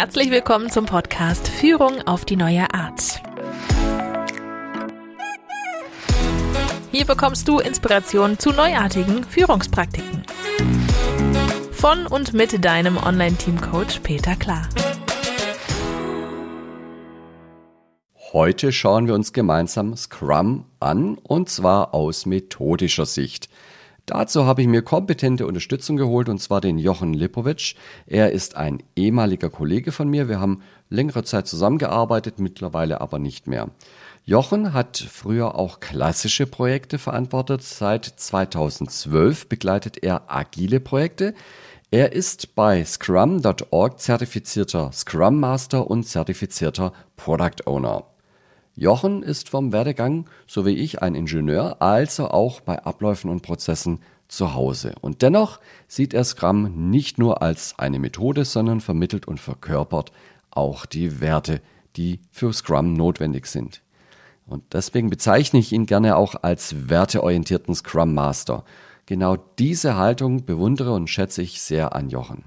Herzlich willkommen zum Podcast Führung auf die neue Art. Hier bekommst du Inspiration zu neuartigen Führungspraktiken. Von und mit deinem Online-Team-Coach Peter Klar. Heute schauen wir uns gemeinsam Scrum an und zwar aus methodischer Sicht. Dazu habe ich mir kompetente Unterstützung geholt und zwar den Jochen Lipovic. Er ist ein ehemaliger Kollege von mir. Wir haben längere Zeit zusammengearbeitet, mittlerweile aber nicht mehr. Jochen hat früher auch klassische Projekte verantwortet. Seit 2012 begleitet er agile Projekte. Er ist bei Scrum.org zertifizierter Scrum Master und zertifizierter Product Owner. Jochen ist vom Werdegang, so wie ich, ein Ingenieur, also auch bei Abläufen und Prozessen zu Hause. Und dennoch sieht er Scrum nicht nur als eine Methode, sondern vermittelt und verkörpert auch die Werte, die für Scrum notwendig sind. Und deswegen bezeichne ich ihn gerne auch als werteorientierten Scrum Master. Genau diese Haltung bewundere und schätze ich sehr an Jochen.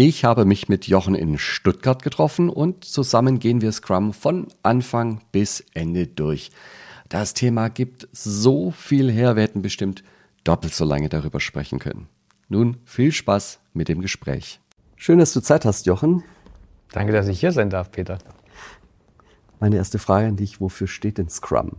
Ich habe mich mit Jochen in Stuttgart getroffen und zusammen gehen wir Scrum von Anfang bis Ende durch. Das Thema gibt so viel her, wir hätten bestimmt doppelt so lange darüber sprechen können. Nun viel Spaß mit dem Gespräch. Schön, dass du Zeit hast, Jochen. Danke, dass ich hier sein darf, Peter. Meine erste Frage an dich, wofür steht denn Scrum?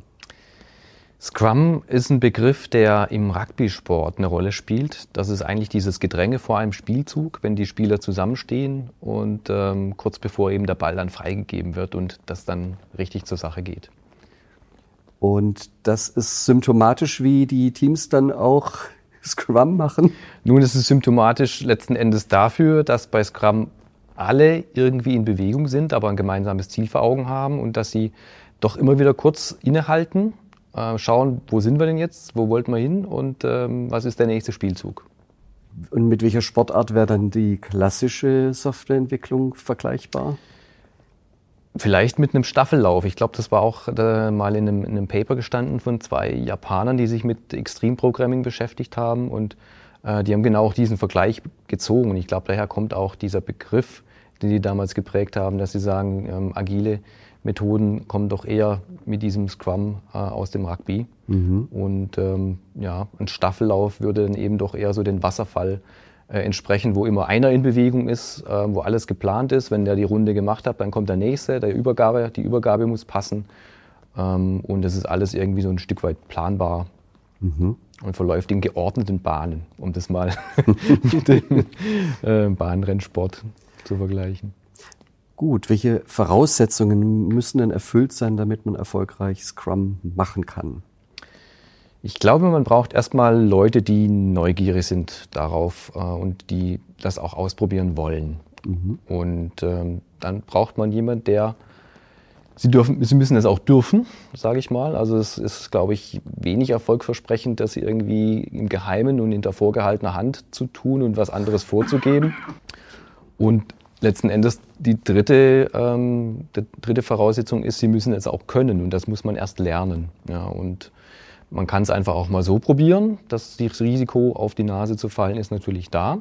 Scrum ist ein Begriff, der im Rugby-Sport eine Rolle spielt. Das ist eigentlich dieses Gedränge vor einem Spielzug, wenn die Spieler zusammenstehen und ähm, kurz bevor eben der Ball dann freigegeben wird und das dann richtig zur Sache geht. Und das ist symptomatisch, wie die Teams dann auch Scrum machen? Nun, es ist symptomatisch letzten Endes dafür, dass bei Scrum alle irgendwie in Bewegung sind, aber ein gemeinsames Ziel vor Augen haben und dass sie doch immer wieder kurz innehalten äh, schauen, wo sind wir denn jetzt, wo wollten wir hin und ähm, was ist der nächste Spielzug. Und mit welcher Sportart wäre dann die klassische Softwareentwicklung vergleichbar? Vielleicht mit einem Staffellauf. Ich glaube, das war auch äh, mal in einem, in einem, Paper gestanden von zwei Japanern, die sich mit Extreme Programming beschäftigt haben und äh, die haben genau auch diesen Vergleich gezogen. Und ich glaube, daher kommt auch dieser Begriff, den die damals geprägt haben, dass sie sagen, ähm, agile Methoden kommen doch eher mit diesem Scrum äh, aus dem Rugby. Mhm. Und ähm, ja, ein Staffellauf würde dann eben doch eher so den Wasserfall äh, entsprechen, wo immer einer in Bewegung ist, äh, wo alles geplant ist. Wenn der die Runde gemacht hat, dann kommt der nächste, der Übergabe, die Übergabe muss passen. Ähm, und das ist alles irgendwie so ein Stück weit planbar. Mhm. Und verläuft in geordneten Bahnen, um das mal mit dem äh, Bahnrennsport zu vergleichen. Gut, welche Voraussetzungen müssen denn erfüllt sein, damit man erfolgreich Scrum machen kann? Ich glaube, man braucht erstmal Leute, die neugierig sind darauf äh, und die das auch ausprobieren wollen. Mhm. Und ähm, dann braucht man jemanden, der Sie, dürfen, sie müssen es auch dürfen, sage ich mal. Also es ist, glaube ich, wenig erfolgversprechend, das irgendwie im Geheimen und hinter vorgehaltener Hand zu tun und was anderes vorzugeben. Und letzten Endes die dritte, ähm, die dritte Voraussetzung ist, sie müssen es auch können und das muss man erst lernen. Ja, und man kann es einfach auch mal so probieren. Das, das Risiko, auf die Nase zu fallen, ist natürlich da.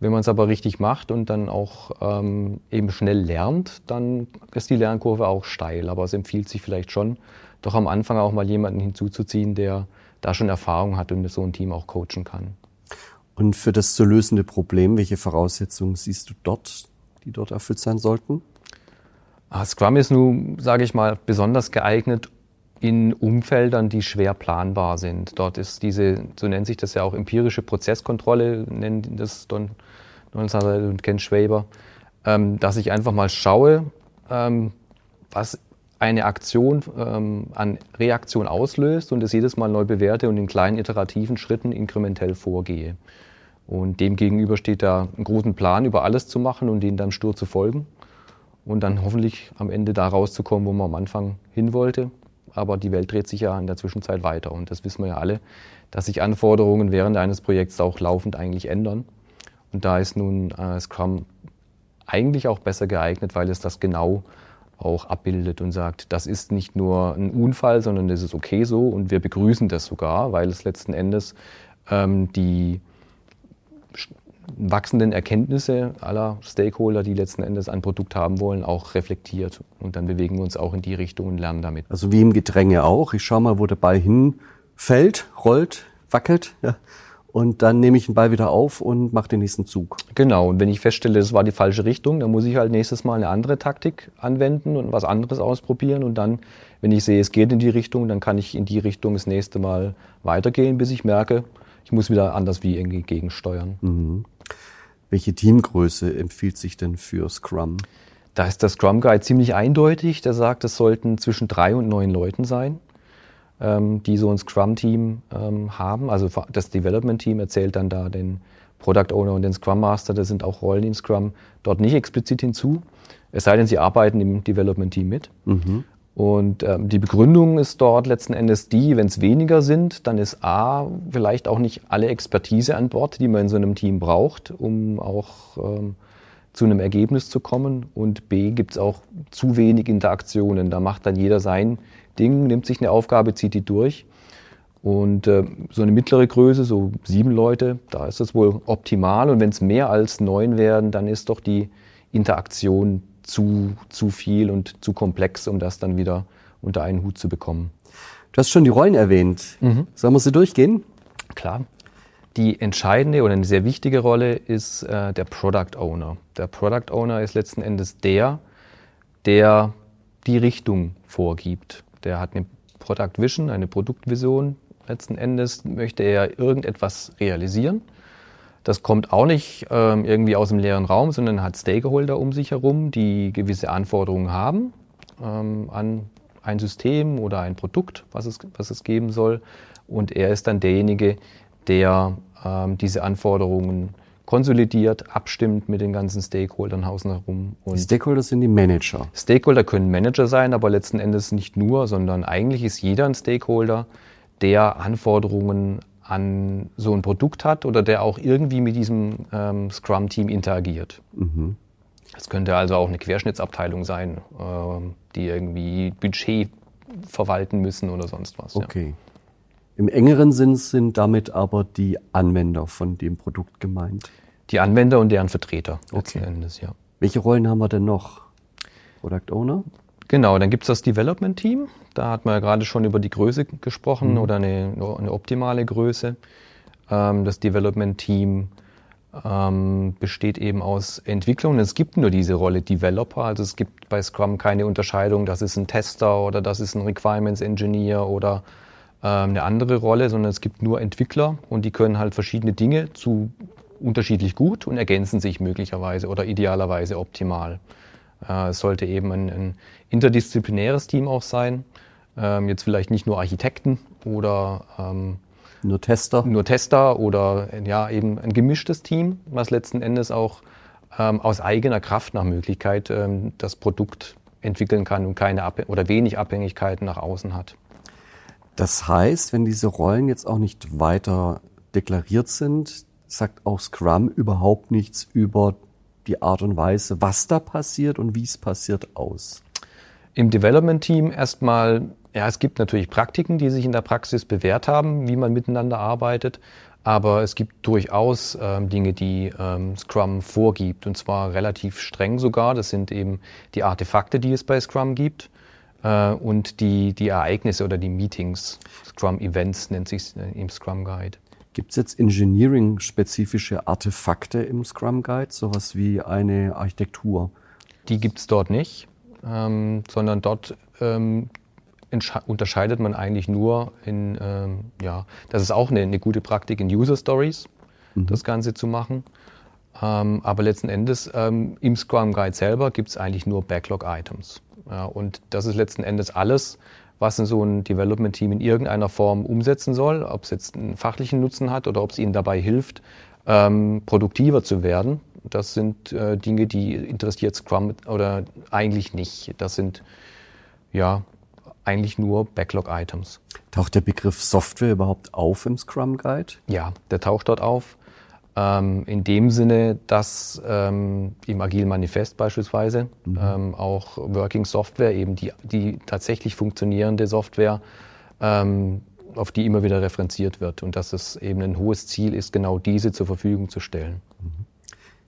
Wenn man es aber richtig macht und dann auch ähm, eben schnell lernt, dann ist die Lernkurve auch steil. Aber es empfiehlt sich vielleicht schon, doch am Anfang auch mal jemanden hinzuzuziehen, der da schon Erfahrung hat und so ein Team auch coachen kann. Und für das zu lösende Problem, welche Voraussetzungen siehst du dort, die dort erfüllt sein sollten? Ah, Scrum ist nun, sage ich mal, besonders geeignet in Umfeldern, die schwer planbar sind. Dort ist diese, so nennt sich das ja auch empirische Prozesskontrolle, nennen das Don Donald und Ken Schwaber, ähm, dass ich einfach mal schaue, ähm, was eine Aktion ähm, an Reaktion auslöst und es jedes Mal neu bewerte und in kleinen iterativen Schritten inkrementell vorgehe. Und dem gegenüber steht da einen großen Plan, über alles zu machen und den dann stur zu folgen. Und dann hoffentlich am Ende da rauszukommen, wo man am Anfang hin wollte. Aber die Welt dreht sich ja in der Zwischenzeit weiter. Und das wissen wir ja alle, dass sich Anforderungen während eines Projekts auch laufend eigentlich ändern. Und da ist nun äh, Scrum eigentlich auch besser geeignet, weil es das genau auch abbildet und sagt, das ist nicht nur ein Unfall, sondern das ist okay so und wir begrüßen das sogar, weil es letzten Endes ähm, die wachsenden Erkenntnisse aller Stakeholder, die letzten Endes ein Produkt haben wollen, auch reflektiert. Und dann bewegen wir uns auch in die Richtung und lernen damit. Also wie im Gedränge auch. Ich schaue mal, wo der Ball hinfällt, rollt, wackelt. Ja. Und dann nehme ich den Ball wieder auf und mache den nächsten Zug. Genau. Und wenn ich feststelle, das war die falsche Richtung, dann muss ich halt nächstes Mal eine andere Taktik anwenden und was anderes ausprobieren. Und dann, wenn ich sehe, es geht in die Richtung, dann kann ich in die Richtung das nächste Mal weitergehen, bis ich merke, ich muss wieder anders wie irgendwie gegensteuern. Mhm. Welche Teamgröße empfiehlt sich denn für Scrum? Da ist der Scrum Guide ziemlich eindeutig. Der sagt, es sollten zwischen drei und neun Leuten sein, ähm, die so ein Scrum-Team ähm, haben. Also das Development-Team erzählt dann da den Product Owner und den Scrum Master, das sind auch Rollen in Scrum, dort nicht explizit hinzu. Es sei denn, sie arbeiten im Development-Team mit. Mhm. Und ähm, die Begründung ist dort letzten Endes die, wenn es weniger sind, dann ist A, vielleicht auch nicht alle Expertise an Bord, die man in so einem Team braucht, um auch ähm, zu einem Ergebnis zu kommen. Und B, gibt es auch zu wenig Interaktionen. Da macht dann jeder sein Ding, nimmt sich eine Aufgabe, zieht die durch. Und äh, so eine mittlere Größe, so sieben Leute, da ist das wohl optimal. Und wenn es mehr als neun werden, dann ist doch die Interaktion zu, zu viel und zu komplex, um das dann wieder unter einen Hut zu bekommen. Du hast schon die Rollen erwähnt. Mhm. Sollen wir sie durchgehen? Klar. Die entscheidende oder eine sehr wichtige Rolle ist äh, der Product Owner. Der Product Owner ist letzten Endes der, der die Richtung vorgibt. Der hat eine Product Vision, eine Produktvision. Letzten Endes möchte er irgendetwas realisieren das kommt auch nicht ähm, irgendwie aus dem leeren Raum, sondern hat Stakeholder um sich herum, die gewisse Anforderungen haben ähm, an ein System oder ein Produkt, was es, was es geben soll. Und er ist dann derjenige, der ähm, diese Anforderungen konsolidiert, abstimmt mit den ganzen Stakeholdern außen herum. Und die Stakeholder sind die Manager. Stakeholder können Manager sein, aber letzten Endes nicht nur, sondern eigentlich ist jeder ein Stakeholder, der Anforderungen an so ein Produkt hat oder der auch irgendwie mit diesem ähm, Scrum-Team interagiert. Mhm. Das könnte also auch eine Querschnittsabteilung sein, äh, die irgendwie Budget verwalten müssen oder sonst was. Okay. Ja. Im engeren Sinn sind damit aber die Anwender von dem Produkt gemeint. Die Anwender und deren Vertreter letzten okay. Endes, ja. Welche Rollen haben wir denn noch? Product Owner? Genau, dann gibt es das Development Team. Da hat man ja gerade schon über die Größe gesprochen mhm. oder eine, eine, optimale Größe. Ähm, das Development Team ähm, besteht eben aus Entwicklung. Es gibt nur diese Rolle Developer. Also es gibt bei Scrum keine Unterscheidung, das ist ein Tester oder das ist ein Requirements Engineer oder ähm, eine andere Rolle, sondern es gibt nur Entwickler und die können halt verschiedene Dinge zu unterschiedlich gut und ergänzen sich möglicherweise oder idealerweise optimal. Äh, es sollte eben ein, ein, interdisziplinäres Team auch sein. Ähm, jetzt vielleicht nicht nur Architekten oder ähm, nur Tester. Nur Tester oder ja eben ein gemischtes Team, was letzten Endes auch ähm, aus eigener Kraft nach Möglichkeit ähm, das Produkt entwickeln kann und keine Ab oder wenig Abhängigkeiten nach außen hat. Das heißt, wenn diese Rollen jetzt auch nicht weiter deklariert sind, sagt auch Scrum überhaupt nichts über die Art und Weise, was da passiert und wie es passiert, aus? Im Development Team erstmal, ja, es gibt natürlich Praktiken, die sich in der Praxis bewährt haben, wie man miteinander arbeitet. Aber es gibt durchaus ähm, Dinge, die ähm, Scrum vorgibt, und zwar relativ streng sogar. Das sind eben die Artefakte, die es bei Scrum gibt, äh, und die, die Ereignisse oder die Meetings. Scrum-Events nennt sich äh, im Scrum Guide. Gibt es jetzt Engineering-spezifische Artefakte im Scrum Guide, sowas wie eine Architektur? Die gibt es dort nicht, ähm, sondern dort ähm, unterscheidet man eigentlich nur in, ähm, ja, das ist auch eine, eine, gute Praktik in User Stories, mhm. das Ganze zu machen. Ähm, aber letzten Endes ähm, im Scrum Guide selber gibt es eigentlich nur Backlog-Items. Ja, und das ist letzten Endes alles, was so ein Development-Team in irgendeiner Form umsetzen soll, ob es jetzt einen fachlichen Nutzen hat oder ob es ihnen dabei hilft, ähm, produktiver zu werden. Das sind äh, Dinge, die interessiert Scrum oder eigentlich nicht. Das sind ja eigentlich nur Backlog-Items. Taucht der Begriff Software überhaupt auf im Scrum Guide? Ja, der taucht dort auf. Ähm, in dem Sinne, dass ähm, im Agile Manifest beispielsweise mhm. ähm, auch Working Software, eben die, die tatsächlich funktionierende Software, ähm, auf die immer wieder referenziert wird und dass es eben ein hohes Ziel ist, genau diese zur Verfügung zu stellen. Mhm.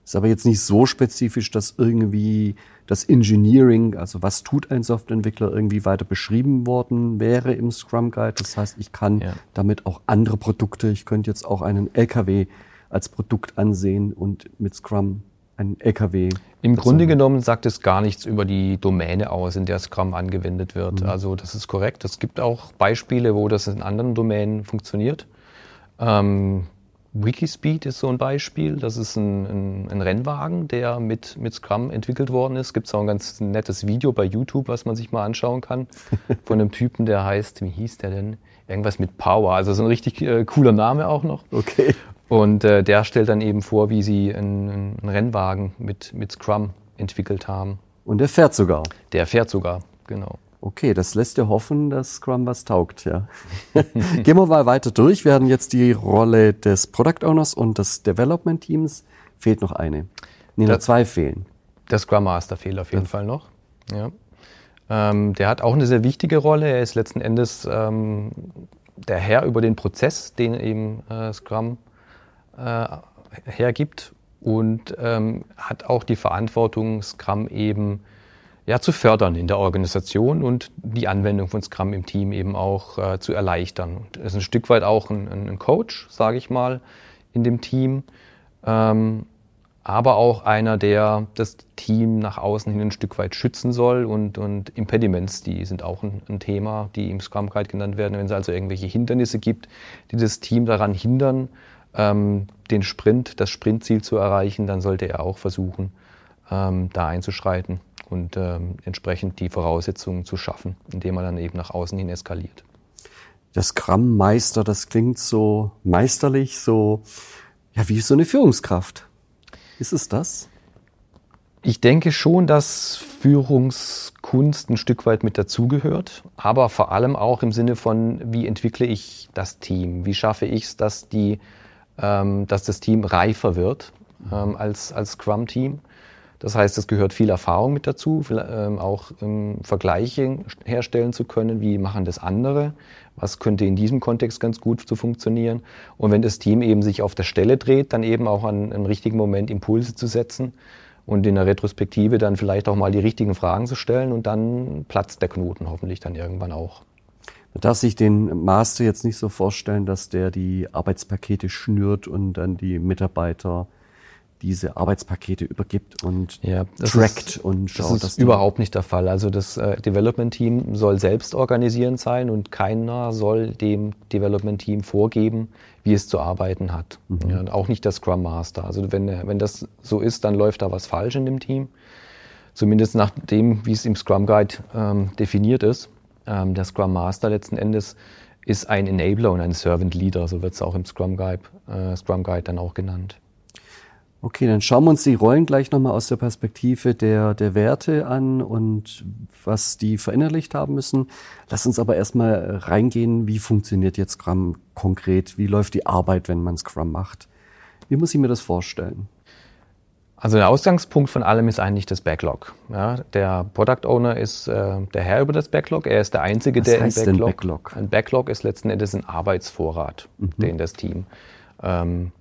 Ist aber jetzt nicht so spezifisch, dass irgendwie das Engineering, also was tut ein Softwareentwickler, irgendwie weiter beschrieben worden wäre im Scrum Guide. Das heißt, ich kann ja. damit auch andere Produkte, ich könnte jetzt auch einen LKW als Produkt ansehen und mit Scrum einen LKW. Im Grunde genommen sagt es gar nichts über die Domäne aus, in der Scrum angewendet wird. Mhm. Also das ist korrekt. Es gibt auch Beispiele, wo das in anderen Domänen funktioniert. Ähm, Wikispeed ist so ein Beispiel. Das ist ein, ein, ein Rennwagen, der mit, mit Scrum entwickelt worden ist. Gibt es auch ein ganz nettes Video bei YouTube, was man sich mal anschauen kann. Von einem Typen, der heißt, wie hieß der denn? Irgendwas mit Power. Also so ein richtig äh, cooler Name auch noch. Okay. Und äh, der stellt dann eben vor, wie sie einen, einen Rennwagen mit, mit Scrum entwickelt haben. Und der fährt sogar. Der fährt sogar, genau. Okay, das lässt dir hoffen, dass Scrum was taugt, ja. Gehen wir mal weiter durch. Wir hatten jetzt die Rolle des Product Owners und des Development Teams. Fehlt noch eine. Nee, noch zwei fehlen. Der Scrum Master fehlt auf jeden ja. Fall noch. Ja. Ähm, der hat auch eine sehr wichtige Rolle. Er ist letzten Endes ähm, der Herr über den Prozess, den eben äh, Scrum äh, hergibt und ähm, hat auch die Verantwortung, Scrum eben ja, zu fördern in der Organisation und die Anwendung von Scrum im Team eben auch äh, zu erleichtern. Und ist ein Stück weit auch ein, ein Coach, sage ich mal, in dem Team, ähm, aber auch einer, der das Team nach außen hin ein Stück weit schützen soll und, und Impediments, die sind auch ein, ein Thema, die im Scrum Guide genannt werden. Wenn es also irgendwelche Hindernisse gibt, die das Team daran hindern, ähm, den Sprint, das Sprintziel zu erreichen, dann sollte er auch versuchen, ähm, da einzuschreiten und ähm, entsprechend die Voraussetzungen zu schaffen, indem man dann eben nach außen hin eskaliert. Der Scrum-Meister, das klingt so meisterlich, so ja wie so eine Führungskraft. Ist es das? Ich denke schon, dass Führungskunst ein Stück weit mit dazugehört, aber vor allem auch im Sinne von, wie entwickle ich das Team? Wie schaffe ich es, dass, ähm, dass das Team reifer wird ähm, als, als Scrum-Team? Das heißt, es gehört viel Erfahrung mit dazu, ähm, auch Vergleiche herstellen zu können, wie machen das andere, was könnte in diesem Kontext ganz gut zu funktionieren. Und wenn das Team eben sich auf der Stelle dreht, dann eben auch an einem richtigen Moment Impulse zu setzen und in der Retrospektive dann vielleicht auch mal die richtigen Fragen zu stellen und dann platzt der Knoten hoffentlich dann irgendwann auch. Man darf sich den Master jetzt nicht so vorstellen, dass der die Arbeitspakete schnürt und dann die Mitarbeiter diese Arbeitspakete übergibt und ja, trackt ist, und schaut. Das ist überhaupt nicht der Fall. Also das äh, Development Team soll selbst organisierend sein und keiner soll dem Development Team vorgeben, wie es zu arbeiten hat. Mhm. Ja, auch nicht der Scrum Master. Also wenn, wenn das so ist, dann läuft da was falsch in dem Team. Zumindest nach dem, wie es im Scrum Guide ähm, definiert ist. Ähm, der Scrum Master letzten Endes ist ein Enabler und ein Servant Leader, so wird es auch im Scrum Guide, äh, Scrum Guide dann auch genannt. Okay, dann schauen wir uns die Rollen gleich nochmal aus der Perspektive der, der Werte an und was die verinnerlicht haben müssen. Lass uns aber erstmal reingehen, wie funktioniert jetzt Scrum konkret? Wie läuft die Arbeit, wenn man Scrum macht? Wie muss ich mir das vorstellen? Also der Ausgangspunkt von allem ist eigentlich das Backlog. Ja, der Product Owner ist äh, der Herr über das Backlog. Er ist der Einzige, Was der heißt Backlog, Backlog. Ein Backlog ist letzten Endes ein Arbeitsvorrat, mhm. den das Team ähm,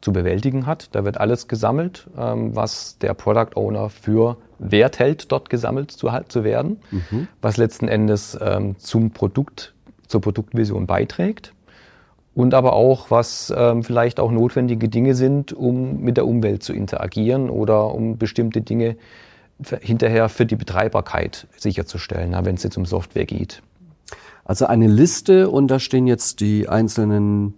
zu bewältigen hat. Da wird alles gesammelt, ähm, was der Product Owner für Wert hält, dort gesammelt zu, zu werden, mhm. was letzten Endes ähm, zum Produkt, zur Produktvision beiträgt und aber auch, was ähm, vielleicht auch notwendige Dinge sind, um mit der Umwelt zu interagieren oder um bestimmte Dinge hinterher für die Betreibarkeit sicherzustellen, wenn es jetzt um Software geht. Also eine Liste und da stehen jetzt die einzelnen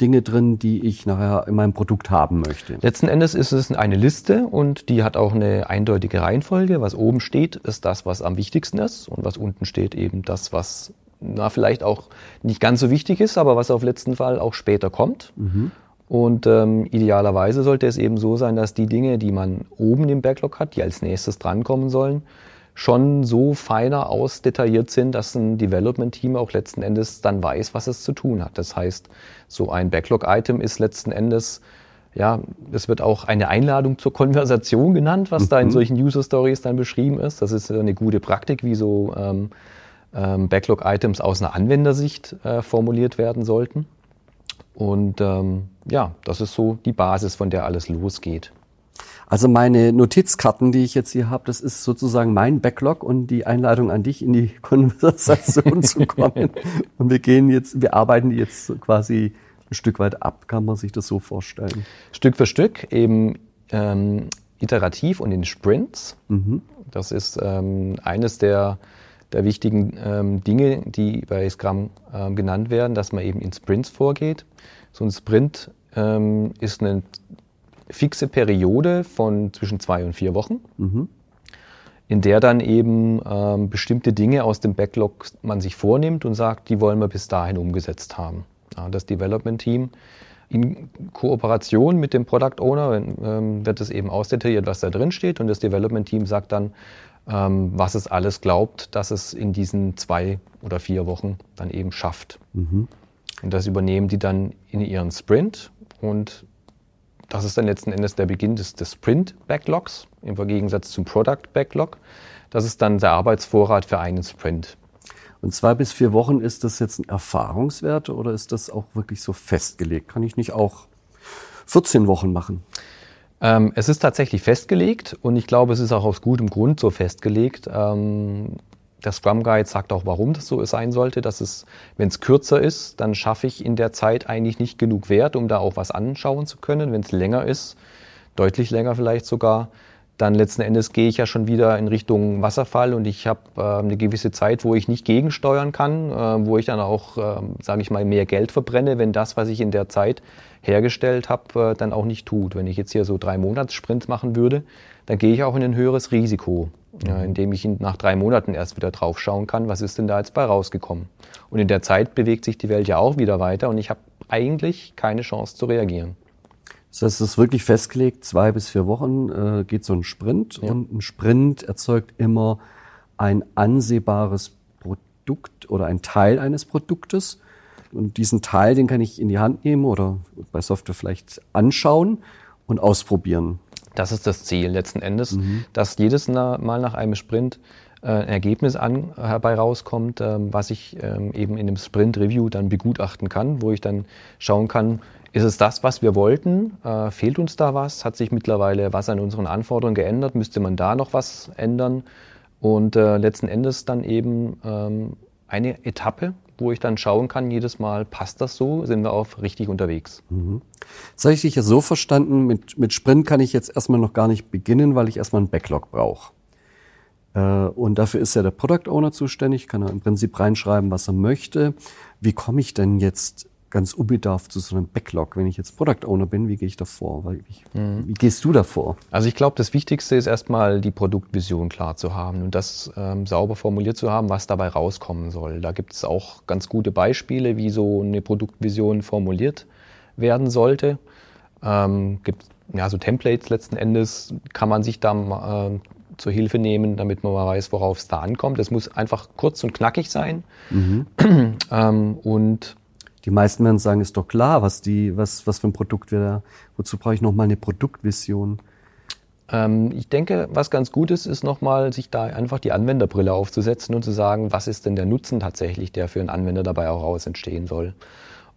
Dinge drin, die ich nachher in meinem Produkt haben möchte. Letzten Endes ist es eine Liste und die hat auch eine eindeutige Reihenfolge. Was oben steht, ist das, was am wichtigsten ist und was unten steht, eben das, was na, vielleicht auch nicht ganz so wichtig ist, aber was auf letzten Fall auch später kommt. Mhm. Und ähm, idealerweise sollte es eben so sein, dass die Dinge, die man oben im Backlog hat, die als nächstes drankommen sollen, schon so feiner ausdetailliert sind, dass ein Development-Team auch letzten Endes dann weiß, was es zu tun hat. Das heißt, so ein Backlog-Item ist letzten Endes, ja, es wird auch eine Einladung zur Konversation genannt, was mhm. da in mhm. solchen User-Stories dann beschrieben ist. Das ist eine gute Praktik, wie so ähm, ähm, Backlog-Items aus einer Anwendersicht äh, formuliert werden sollten. Und ähm, ja, das ist so die Basis, von der alles losgeht. Also meine Notizkarten, die ich jetzt hier habe, das ist sozusagen mein Backlog und die Einladung an dich in die Konversation zu kommen. Und wir gehen jetzt, wir arbeiten jetzt quasi ein Stück weit ab, kann man sich das so vorstellen? Stück für Stück, eben ähm, iterativ und in Sprints. Mhm. Das ist ähm, eines der, der wichtigen ähm, Dinge, die bei Scrum ähm, genannt werden, dass man eben in Sprints vorgeht. So ein Sprint ähm, ist eine fixe Periode von zwischen zwei und vier Wochen, mhm. in der dann eben ähm, bestimmte Dinge aus dem Backlog man sich vornimmt und sagt, die wollen wir bis dahin umgesetzt haben. Ja, das Development Team in Kooperation mit dem Product Owner ähm, wird es eben ausdetailliert, was da drin steht und das Development Team sagt dann, was es alles glaubt, dass es in diesen zwei oder vier Wochen dann eben schafft. Mhm. Und das übernehmen die dann in ihren Sprint und das ist dann letzten Endes der Beginn des, des Sprint-Backlogs im Gegensatz zum Product-Backlog. Das ist dann der Arbeitsvorrat für einen Sprint. Und zwei bis vier Wochen, ist das jetzt ein Erfahrungswert oder ist das auch wirklich so festgelegt? Kann ich nicht auch 14 Wochen machen? Ähm, es ist tatsächlich festgelegt und ich glaube, es ist auch aus gutem Grund so festgelegt. Ähm, der Scrum Guide sagt auch, warum das so sein sollte, dass es, wenn es kürzer ist, dann schaffe ich in der Zeit eigentlich nicht genug Wert, um da auch was anschauen zu können. Wenn es länger ist, deutlich länger vielleicht sogar, dann letzten Endes gehe ich ja schon wieder in Richtung Wasserfall und ich habe äh, eine gewisse Zeit, wo ich nicht gegensteuern kann, äh, wo ich dann auch, äh, sage ich mal, mehr Geld verbrenne, wenn das, was ich in der Zeit hergestellt habe, äh, dann auch nicht tut. Wenn ich jetzt hier so drei Monats-Sprints machen würde, dann gehe ich auch in ein höheres Risiko, äh, indem ich nach drei Monaten erst wieder drauf schauen kann, was ist denn da jetzt bei rausgekommen. Und in der Zeit bewegt sich die Welt ja auch wieder weiter und ich habe eigentlich keine Chance zu reagieren. Das heißt, es ist wirklich festgelegt, zwei bis vier Wochen äh, geht so ein Sprint ja. und ein Sprint erzeugt immer ein ansehbares Produkt oder ein Teil eines Produktes. Und diesen Teil, den kann ich in die Hand nehmen oder bei Software vielleicht anschauen und ausprobieren. Das ist das Ziel letzten Endes, mhm. dass jedes Mal nach einem Sprint äh, ein Ergebnis an, herbei rauskommt, ähm, was ich ähm, eben in dem Sprint-Review dann begutachten kann, wo ich dann schauen kann, ist es das, was wir wollten? Äh, fehlt uns da was? Hat sich mittlerweile was an unseren Anforderungen geändert? Müsste man da noch was ändern? Und äh, letzten Endes dann eben ähm, eine Etappe, wo ich dann schauen kann, jedes Mal, passt das so? Sind wir auch richtig unterwegs? Mhm. Das habe ich dich ja so verstanden, mit, mit Sprint kann ich jetzt erstmal noch gar nicht beginnen, weil ich erstmal einen Backlog brauche. Äh, und dafür ist ja der Product Owner zuständig, kann er im Prinzip reinschreiben, was er möchte. Wie komme ich denn jetzt ganz unbedarft zu so einem Backlog. Wenn ich jetzt Product Owner bin, wie gehe ich da vor? Wie, mhm. wie gehst du da vor? Also ich glaube, das Wichtigste ist erstmal die Produktvision klar zu haben und das ähm, sauber formuliert zu haben, was dabei rauskommen soll. Da gibt es auch ganz gute Beispiele, wie so eine Produktvision formuliert werden sollte. Ähm, gibt ja so Templates letzten Endes, kann man sich da äh, zur Hilfe nehmen, damit man mal weiß, worauf es da ankommt. Es muss einfach kurz und knackig sein. Mhm. ähm, und die meisten werden sagen, ist doch klar, was die, was, was für ein Produkt wir da, wozu brauche ich nochmal eine Produktvision? Ähm, ich denke, was ganz gut ist, ist nochmal, sich da einfach die Anwenderbrille aufzusetzen und zu sagen, was ist denn der Nutzen tatsächlich, der für einen Anwender dabei auch raus entstehen soll.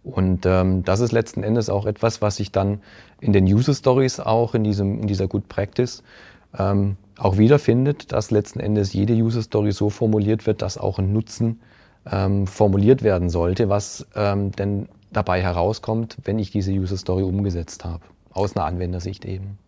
Und ähm, das ist letzten Endes auch etwas, was sich dann in den User Stories auch in, diesem, in dieser Good Practice ähm, auch wiederfindet, dass letzten Endes jede User Story so formuliert wird, dass auch ein Nutzen ähm, formuliert werden sollte, was ähm, denn dabei herauskommt, wenn ich diese User Story umgesetzt habe. Aus einer Anwendersicht eben.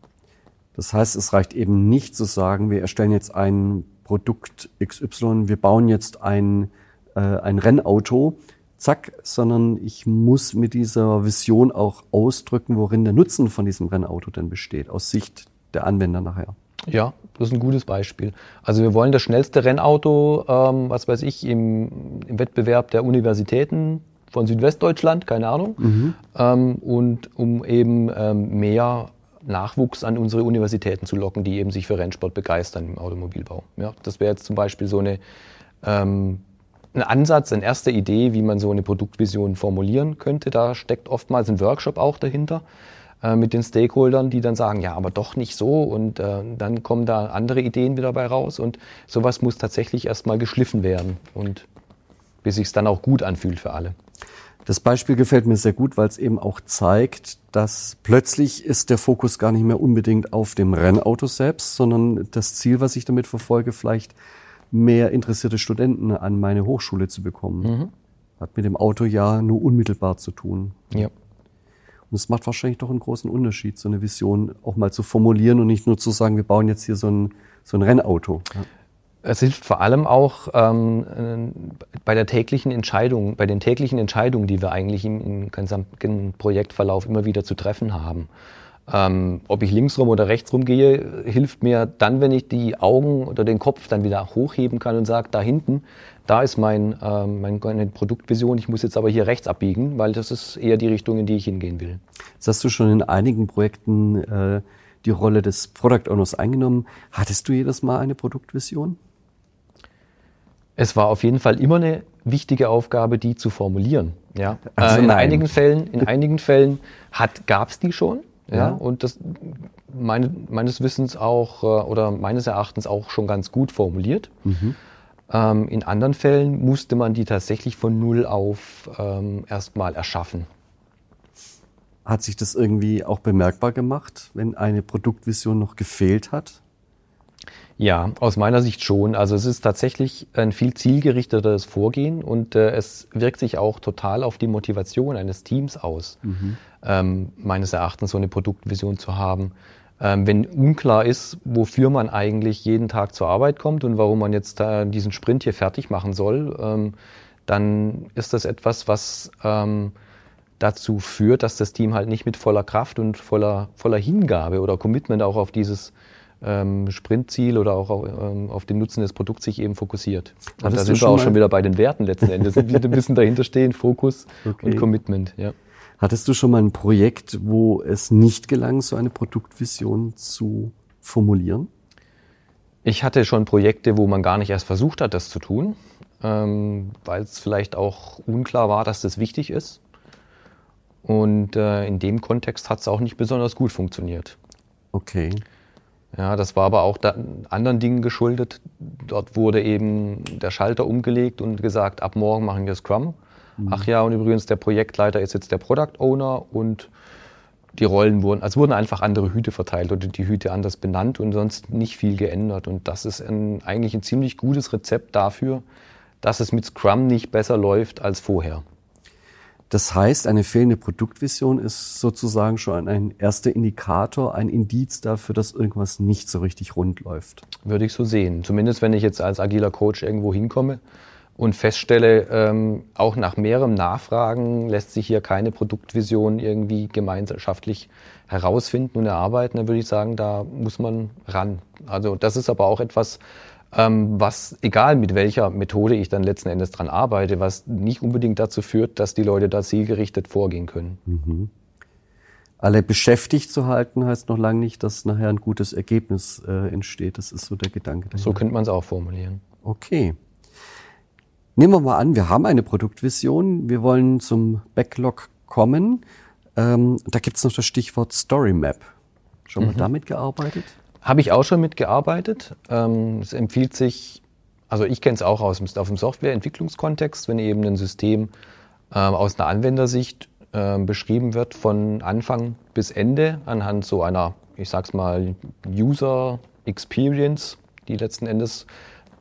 Das heißt, es reicht eben nicht zu sagen, wir erstellen jetzt ein Produkt XY, wir bauen jetzt ein, äh, ein Rennauto, zack, sondern ich muss mit dieser Vision auch ausdrücken, worin der Nutzen von diesem Rennauto denn besteht, aus Sicht der Anwender nachher. Ja, das ist ein gutes Beispiel. Also wir wollen das schnellste Rennauto, ähm, was weiß ich, im, im, Wettbewerb der Universitäten von Südwestdeutschland, keine Ahnung, mhm. ähm, und um eben ähm, mehr Nachwuchs an unsere Universitäten zu locken, die eben sich für Rennsport begeistern im Automobilbau. Ja, das wäre jetzt zum Beispiel so eine, ähm, ein Ansatz, eine erste Idee, wie man so eine Produktvision formulieren könnte. Da steckt oftmals ein Workshop auch dahinter. Äh, mit den Stakeholdern, die dann sagen, ja, aber doch nicht so und äh, dann kommen da andere Ideen wieder dabei raus und sowas muss tatsächlich erstmal geschliffen werden und bis sich es dann auch gut anfühlt für alle. Das Beispiel gefällt mir sehr gut, weil es eben auch zeigt, dass plötzlich ist der Fokus gar nicht mehr unbedingt auf dem Rennauto selbst, sondern das Ziel, was ich damit verfolge, vielleicht mehr interessierte Studenten an meine Hochschule zu bekommen. Mhm. Hat mit dem Auto ja nur unmittelbar zu tun. Ja. Und es macht wahrscheinlich doch einen großen Unterschied, so eine Vision auch mal zu formulieren und nicht nur zu sagen, wir bauen jetzt hier so ein, so ein Rennauto. Ja. Es hilft vor allem auch ähm, bei der täglichen Entscheidung, bei den täglichen Entscheidungen, die wir eigentlich im, im gesamten Projektverlauf immer wieder zu treffen haben. Ähm, ob ich links rum oder rechts rum gehe, hilft mir dann, wenn ich die Augen oder den Kopf dann wieder hochheben kann und sage, da hinten, da ist mein, ähm, meine Produktvision, ich muss jetzt aber hier rechts abbiegen, weil das ist eher die Richtung, in die ich hingehen will. Jetzt hast du schon in einigen Projekten äh, die Rolle des Product Owners eingenommen. Hattest du jedes Mal eine Produktvision? Es war auf jeden Fall immer eine wichtige Aufgabe, die zu formulieren. Ja. Also äh, in, einigen Fällen, in einigen Fällen gab es die schon. Ja, ja, und das meine, meines Wissens auch äh, oder meines Erachtens auch schon ganz gut formuliert. Mhm. Ähm, in anderen Fällen musste man die tatsächlich von Null auf ähm, erstmal erschaffen. Hat sich das irgendwie auch bemerkbar gemacht, wenn eine Produktvision noch gefehlt hat? Ja, aus meiner Sicht schon. Also es ist tatsächlich ein viel zielgerichteteres Vorgehen und äh, es wirkt sich auch total auf die Motivation eines Teams aus, mhm. ähm, meines Erachtens so eine Produktvision zu haben. Ähm, wenn unklar ist, wofür man eigentlich jeden Tag zur Arbeit kommt und warum man jetzt äh, diesen Sprint hier fertig machen soll, ähm, dann ist das etwas, was ähm, dazu führt, dass das Team halt nicht mit voller Kraft und voller, voller Hingabe oder Commitment auch auf dieses ähm, Sprintziel oder auch ähm, auf den Nutzen des Produkts sich eben fokussiert. Und da sind wir auch schon wieder bei den Werten letzten Endes, die ein bisschen dahinter stehen, Fokus okay. und Commitment. Ja. Hattest du schon mal ein Projekt, wo es nicht gelang, so eine Produktvision zu formulieren? Ich hatte schon Projekte, wo man gar nicht erst versucht hat, das zu tun, ähm, weil es vielleicht auch unklar war, dass das wichtig ist. Und äh, in dem Kontext hat es auch nicht besonders gut funktioniert. Okay. Ja, das war aber auch anderen Dingen geschuldet. Dort wurde eben der Schalter umgelegt und gesagt, ab morgen machen wir Scrum. Mhm. Ach ja, und übrigens der Projektleiter ist jetzt der Product Owner und die Rollen wurden, also wurden einfach andere Hüte verteilt oder die Hüte anders benannt und sonst nicht viel geändert. Und das ist ein, eigentlich ein ziemlich gutes Rezept dafür, dass es mit Scrum nicht besser läuft als vorher. Das heißt, eine fehlende Produktvision ist sozusagen schon ein erster Indikator, ein Indiz dafür, dass irgendwas nicht so richtig rund läuft. Würde ich so sehen. Zumindest wenn ich jetzt als agiler Coach irgendwo hinkomme und feststelle, ähm, auch nach mehreren Nachfragen lässt sich hier keine Produktvision irgendwie gemeinschaftlich herausfinden und erarbeiten, dann würde ich sagen, da muss man ran. Also das ist aber auch etwas, was, egal mit welcher Methode ich dann letzten Endes dran arbeite, was nicht unbedingt dazu führt, dass die Leute da zielgerichtet vorgehen können. Mhm. Alle beschäftigt zu halten, heißt noch lange nicht, dass nachher ein gutes Ergebnis äh, entsteht. Das ist so der Gedanke. Dahinter. So könnte man es auch formulieren. Okay. Nehmen wir mal an, wir haben eine Produktvision, wir wollen zum Backlog kommen. Ähm, da gibt es noch das Stichwort Story Map. Schon mal mhm. damit gearbeitet? Habe ich auch schon mitgearbeitet. Ähm, es empfiehlt sich, also ich kenne es auch aus auf dem Softwareentwicklungskontext, wenn eben ein System äh, aus einer Anwendersicht äh, beschrieben wird von Anfang bis Ende anhand so einer, ich sag's mal, User Experience, die letzten Endes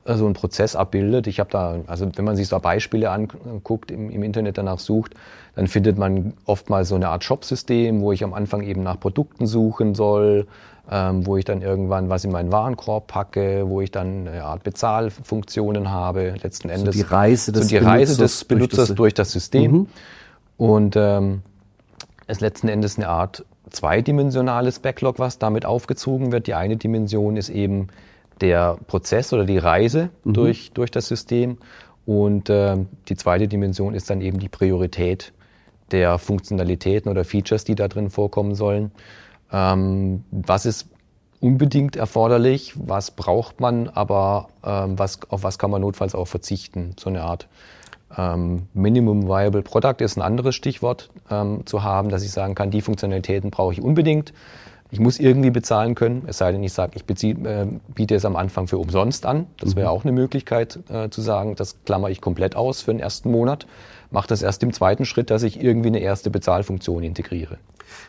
äh, so einen Prozess abbildet. Ich habe da, also wenn man sich so Beispiele anguckt, im, im, Internet danach sucht, dann findet man oftmals so eine Art Shop-System, wo ich am Anfang eben nach Produkten suchen soll, ähm, wo ich dann irgendwann was in meinen Warenkorb packe, wo ich dann eine Art Bezahlfunktionen habe, letzten Endes. So die Reise des, so die Reise Benutzers, des Benutzers durch das, durch das System. Mhm. Und ähm, ist letzten Endes eine Art zweidimensionales Backlog, was damit aufgezogen wird. Die eine Dimension ist eben der Prozess oder die Reise mhm. durch, durch das System. Und äh, die zweite Dimension ist dann eben die Priorität der Funktionalitäten oder Features, die da drin vorkommen sollen. Ähm, was ist unbedingt erforderlich, was braucht man, aber ähm, was, auf was kann man notfalls auch verzichten? So eine Art ähm, Minimum Viable Product ist ein anderes Stichwort ähm, zu haben, dass ich sagen kann, die Funktionalitäten brauche ich unbedingt. Ich muss irgendwie bezahlen können, es sei denn, ich sage, ich beziehe, äh, biete es am Anfang für umsonst an. Das wäre mhm. auch eine Möglichkeit äh, zu sagen, das klammer ich komplett aus für den ersten Monat. Mache das erst im zweiten Schritt, dass ich irgendwie eine erste Bezahlfunktion integriere.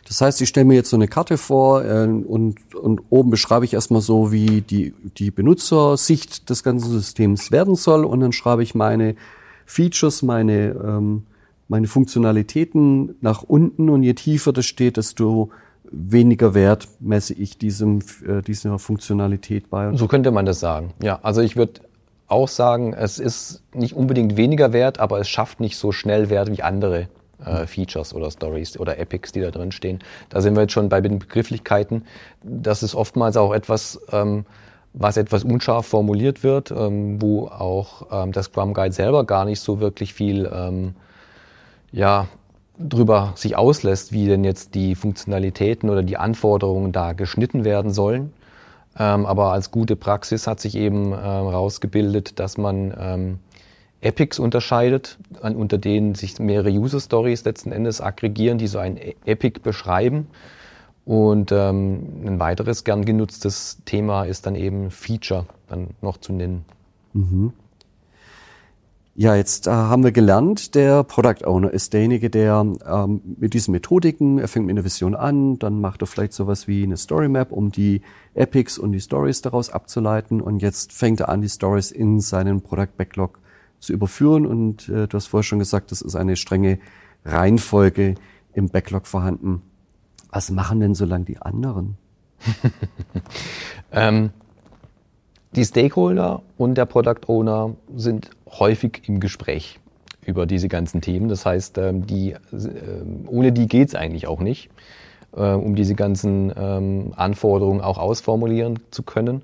Das heißt, ich stelle mir jetzt so eine Karte vor äh, und, und oben beschreibe ich erstmal so, wie die, die Benutzersicht des ganzen Systems werden soll und dann schreibe ich meine Features, meine, ähm, meine Funktionalitäten nach unten und je tiefer das steht, desto weniger Wert messe ich diesem, äh, dieser Funktionalität bei. So könnte man das sagen. Ja, also ich würde auch sagen, es ist nicht unbedingt weniger wert, aber es schafft nicht so schnell Wert wie andere äh, Features oder Stories oder Epics, die da drin stehen. Da sind wir jetzt schon bei den Begrifflichkeiten. Das ist oftmals auch etwas, ähm, was etwas unscharf formuliert wird, ähm, wo auch ähm, das Scrum Guide selber gar nicht so wirklich viel ähm, ja, drüber sich auslässt, wie denn jetzt die Funktionalitäten oder die Anforderungen da geschnitten werden sollen. Ähm, aber als gute Praxis hat sich eben herausgebildet, ähm, dass man ähm, Epics unterscheidet, an, unter denen sich mehrere User Stories letzten Endes aggregieren, die so ein e- Epic beschreiben. Und ähm, ein weiteres gern genutztes Thema ist dann eben Feature dann noch zu nennen. Mhm. Ja, jetzt äh, haben wir gelernt, der Product Owner ist derjenige, der ähm, mit diesen Methodiken, er fängt mit einer Vision an, dann macht er vielleicht sowas wie eine Story Map, um die Epics und die Stories daraus abzuleiten und jetzt fängt er an, die Stories in seinen Product Backlog zu überführen und äh, du hast vorher schon gesagt, das ist eine strenge Reihenfolge im Backlog vorhanden. Was machen denn so lang die anderen? ähm, die Stakeholder und der Product Owner sind häufig im Gespräch über diese ganzen Themen. Das heißt, ähm, die, ähm, ohne die geht's eigentlich auch nicht, äh, um diese ganzen ähm, Anforderungen auch ausformulieren zu können.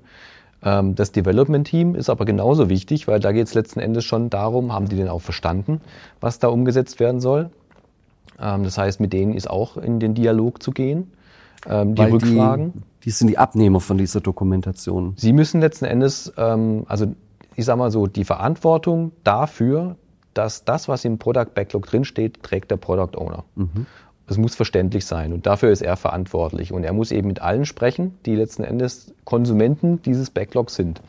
Das Development-Team ist aber genauso wichtig, weil da geht es letzten Endes schon darum, haben die denn auch verstanden, was da umgesetzt werden soll. Das heißt, mit denen ist auch in den Dialog zu gehen. Die weil Rückfragen. Die, die, sind die Abnehmer von dieser Dokumentation. Sie müssen letzten Endes, also ich sag mal so, die Verantwortung dafür, dass das, was im Product Backlog drinsteht, trägt der Product Owner. Mhm. Es muss verständlich sein und dafür ist er verantwortlich. Und er muss eben mit allen sprechen, die letzten Endes Konsumenten dieses Backlogs sind.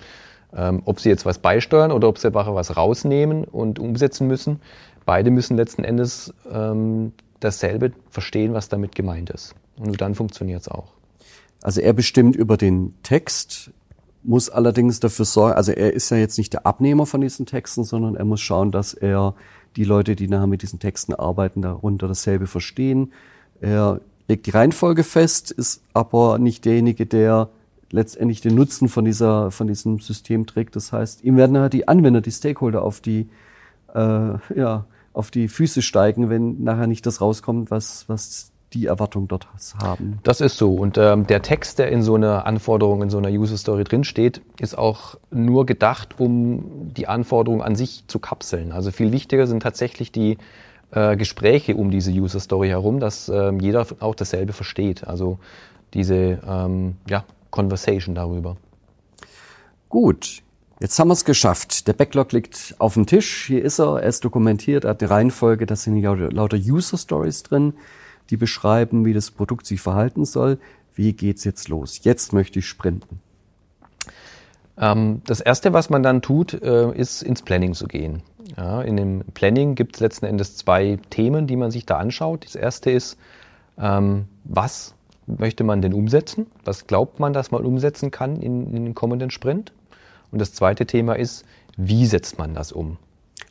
Ähm, ob sie jetzt was beisteuern oder ob sie einfach was rausnehmen und umsetzen müssen. Beide müssen letzten Endes ähm, dasselbe verstehen, was damit gemeint ist. Und dann funktioniert es auch. Also er bestimmt über den Text, muss allerdings dafür sorgen, also er ist ja jetzt nicht der Abnehmer von diesen Texten, sondern er muss schauen, dass er die Leute, die nachher mit diesen Texten arbeiten, darunter dasselbe verstehen. Er legt die Reihenfolge fest, ist aber nicht derjenige, der letztendlich den Nutzen von dieser, von diesem System trägt. Das heißt, ihm werden nachher die Anwender, die Stakeholder auf die, äh, ja, auf die Füße steigen, wenn nachher nicht das rauskommt, was, was die Erwartung dort haben. Das ist so. Und ähm, der Text, der in so einer Anforderung, in so einer User Story drinsteht, ist auch nur gedacht, um die Anforderungen an sich zu kapseln. Also viel wichtiger sind tatsächlich die äh, Gespräche um diese User Story herum, dass äh, jeder auch dasselbe versteht. Also diese ähm, ja, Conversation darüber. Gut, Jetzt haben wir es geschafft. Der Backlog liegt auf dem Tisch. Hier ist er. Er ist dokumentiert. Er hat die Reihenfolge. Da sind lauter User Stories drin die beschreiben, wie das Produkt sich verhalten soll. Wie geht's jetzt los? Jetzt möchte ich sprinten. Ähm, das erste, was man dann tut, äh, ist ins Planning zu gehen. In dem Planning gibt es letzten Endes zwei Themen, die man sich da anschaut. Das erste ist, ähm, was möchte man denn umsetzen? Was glaubt man, dass man umsetzen kann in, in den kommenden Sprint? Und das zweite Thema ist, wie setzt man das um?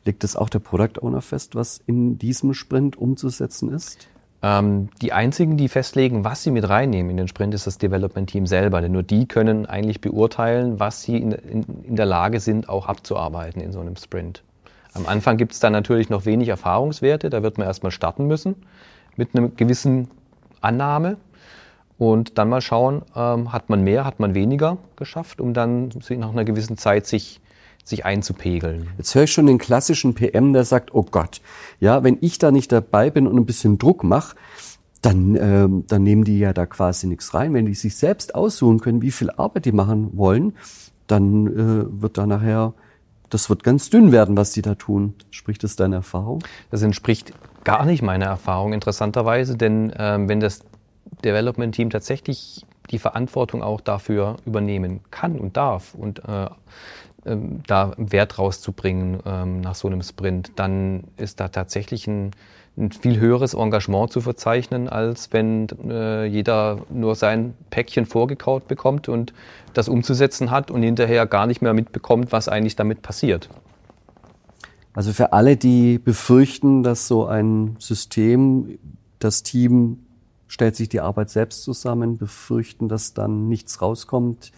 Legt es auch der Product Owner fest, was in diesem Sprint umzusetzen ist? Ähm, die einzigen, die festlegen, was sie mit reinnehmen in den Sprint, ist das Development Team selber. Denn nur die können eigentlich beurteilen, was sie in, in, in der Lage sind, auch abzuarbeiten in so einem Sprint. Am Anfang gibt es dann natürlich noch wenig Erfahrungswerte. Da wird man erstmal starten müssen mit einer gewissen Annahme und dann mal schauen, ähm, hat man mehr, hat man weniger geschafft, um dann nach einer gewissen Zeit sich sich einzupegeln. Jetzt höre ich schon den klassischen PM, der sagt, oh Gott, ja, wenn ich da nicht dabei bin und ein bisschen Druck mache, dann, ähm, dann nehmen die ja da quasi nichts rein. Wenn die sich selbst aussuchen können, wie viel Arbeit die machen wollen, dann äh, wird da nachher, das wird ganz dünn werden, was die da tun. Spricht das deine Erfahrung? Das entspricht gar nicht meiner Erfahrung, interessanterweise, denn ähm, wenn das Development Team tatsächlich die Verantwortung auch dafür übernehmen kann und darf und äh, ähm, da Wert rauszubringen ähm, nach so einem Sprint, dann ist da tatsächlich ein, ein viel höheres Engagement zu verzeichnen, als wenn äh, jeder nur sein Päckchen vorgekaut bekommt und das umzusetzen hat und hinterher gar nicht mehr mitbekommt, was eigentlich damit passiert. Also für alle, die befürchten, dass so ein System, das Team stellt sich die Arbeit selbst zusammen, befürchten, dass dann nichts rauskommt,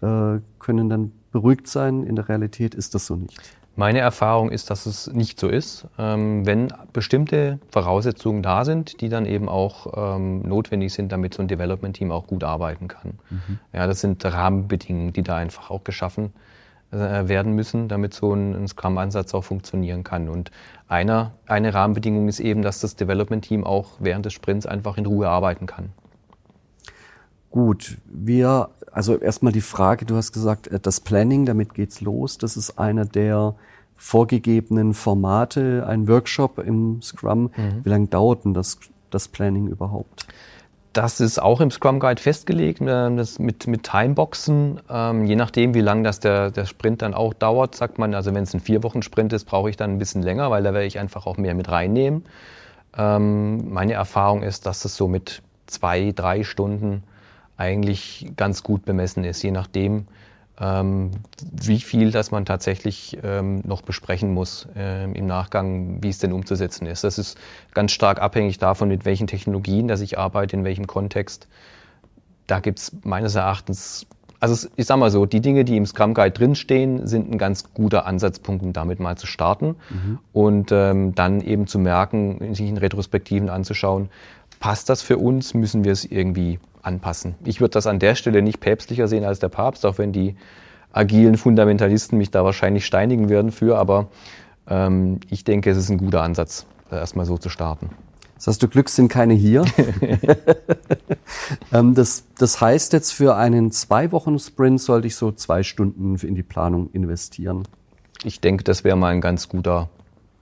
äh, können dann beruhigt sein. In der Realität ist das so nicht. Meine Erfahrung ist, dass es nicht so ist. Ähm, wenn bestimmte Voraussetzungen da sind, die dann eben auch ähm, notwendig sind, damit so ein Development-Team auch gut arbeiten kann. Mhm. Ja, das sind Rahmenbedingungen, die da einfach auch geschaffen äh, werden müssen, damit so ein, ein Scrum-Ansatz auch funktionieren kann. Und einer, eine Rahmenbedingung ist eben, dass das Development-Team auch während des Sprints einfach in Ruhe arbeiten kann. Gut, wir, also erstmal die Frage, du hast gesagt, äh, das Planning, damit geht's los. Das ist einer der vorgegebenen Formate, ein Workshop im Scrum. Mhm. Wie lange dauert denn das, das Planning überhaupt? Das ist auch im Scrum Guide festgelegt, äh, das mit, mit Timeboxen. Ähm, je nachdem, wie lang das der, der Sprint dann auch dauert, sagt man, also wenn es ein Vier-Wochen-Sprint ist, brauche ich dann ein bisschen länger, weil da werde ich einfach auch mehr mit reinnehmen. Ähm, meine Erfahrung ist, dass es so mit zwei, drei Stunden eigentlich ganz gut bemessen ist, je nachdem, ähm, wie viel das man tatsächlich ähm, noch besprechen muss ähm, im Nachgang, wie es denn umzusetzen ist. Das ist ganz stark abhängig davon, mit welchen Technologien dass ich arbeite, in welchem Kontext. Da gibt es meines Erachtens, also ich sage mal so, die Dinge, die im Scrum Guide drinstehen, sind ein ganz guter Ansatzpunkt, um damit mal zu starten mhm. und ähm, dann eben zu merken, sich in Retrospektiven anzuschauen, passt das für uns, müssen wir es irgendwie anpassen. Ich würde das an der Stelle nicht päpstlicher sehen als der Papst, auch wenn die agilen Fundamentalisten mich da wahrscheinlich steinigen würden für, aber ähm, ich denke, es ist ein guter Ansatz, erstmal so zu starten. Das heißt, du Glück sind keine hier. ähm, das, das heißt jetzt für einen zwei Wochen Sprint sollte ich so zwei Stunden in die Planung investieren. Ich denke, das wäre mal ein ganz guter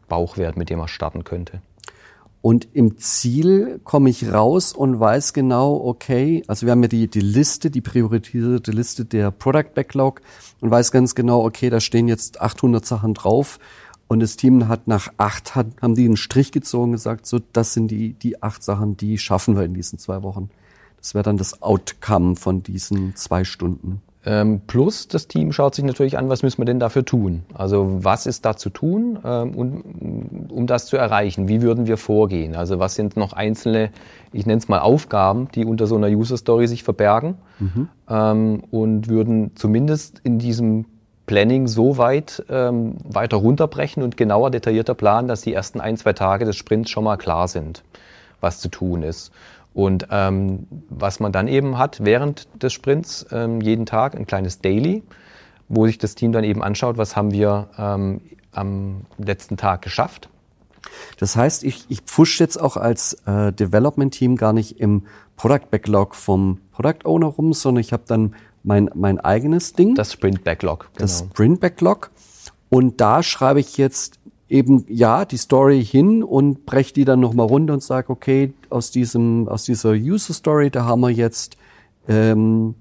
Bauchwert, mit dem man starten könnte. Und im Ziel komme ich raus und weiß genau, okay, also wir haben ja die, die Liste, die priorisierte Liste der Product Backlog und weiß ganz genau, okay, da stehen jetzt 800 Sachen drauf. Und das Team hat nach acht, hat, haben die einen Strich gezogen und gesagt, so, das sind die, die acht Sachen, die schaffen wir in diesen zwei Wochen. Das wäre dann das Outcome von diesen zwei Stunden. Ähm, plus das Team schaut sich natürlich an, was müssen wir denn dafür tun? Also was ist da zu tun, ähm, um, um das zu erreichen? Wie würden wir vorgehen? Also was sind noch einzelne, ich nenne es mal Aufgaben, die unter so einer User Story sich verbergen mhm. ähm, und würden zumindest in diesem Planning so weit weiter runterbrechen und genauer detaillierter planen, dass die ersten ein, zwei Tage des Sprints schon mal klar sind, was zu tun ist. Und ähm, was man dann eben hat während des Sprints, ähm, jeden Tag ein kleines Daily, wo sich das Team dann eben anschaut, was haben wir ähm, am letzten Tag geschafft. Das heißt, ich, ich pfusch jetzt auch als äh, Development-Team gar nicht im Product Backlog vom Product Owner rum, sondern ich habe dann mein, mein eigenes Ding. Das Sprint Backlog. Genau. Das Sprint Backlog. Und da schreibe ich jetzt eben ja die Story hin und breche die dann nochmal runter und sage, okay, aus diesem, aus dieser User Story, da haben wir jetzt ähm,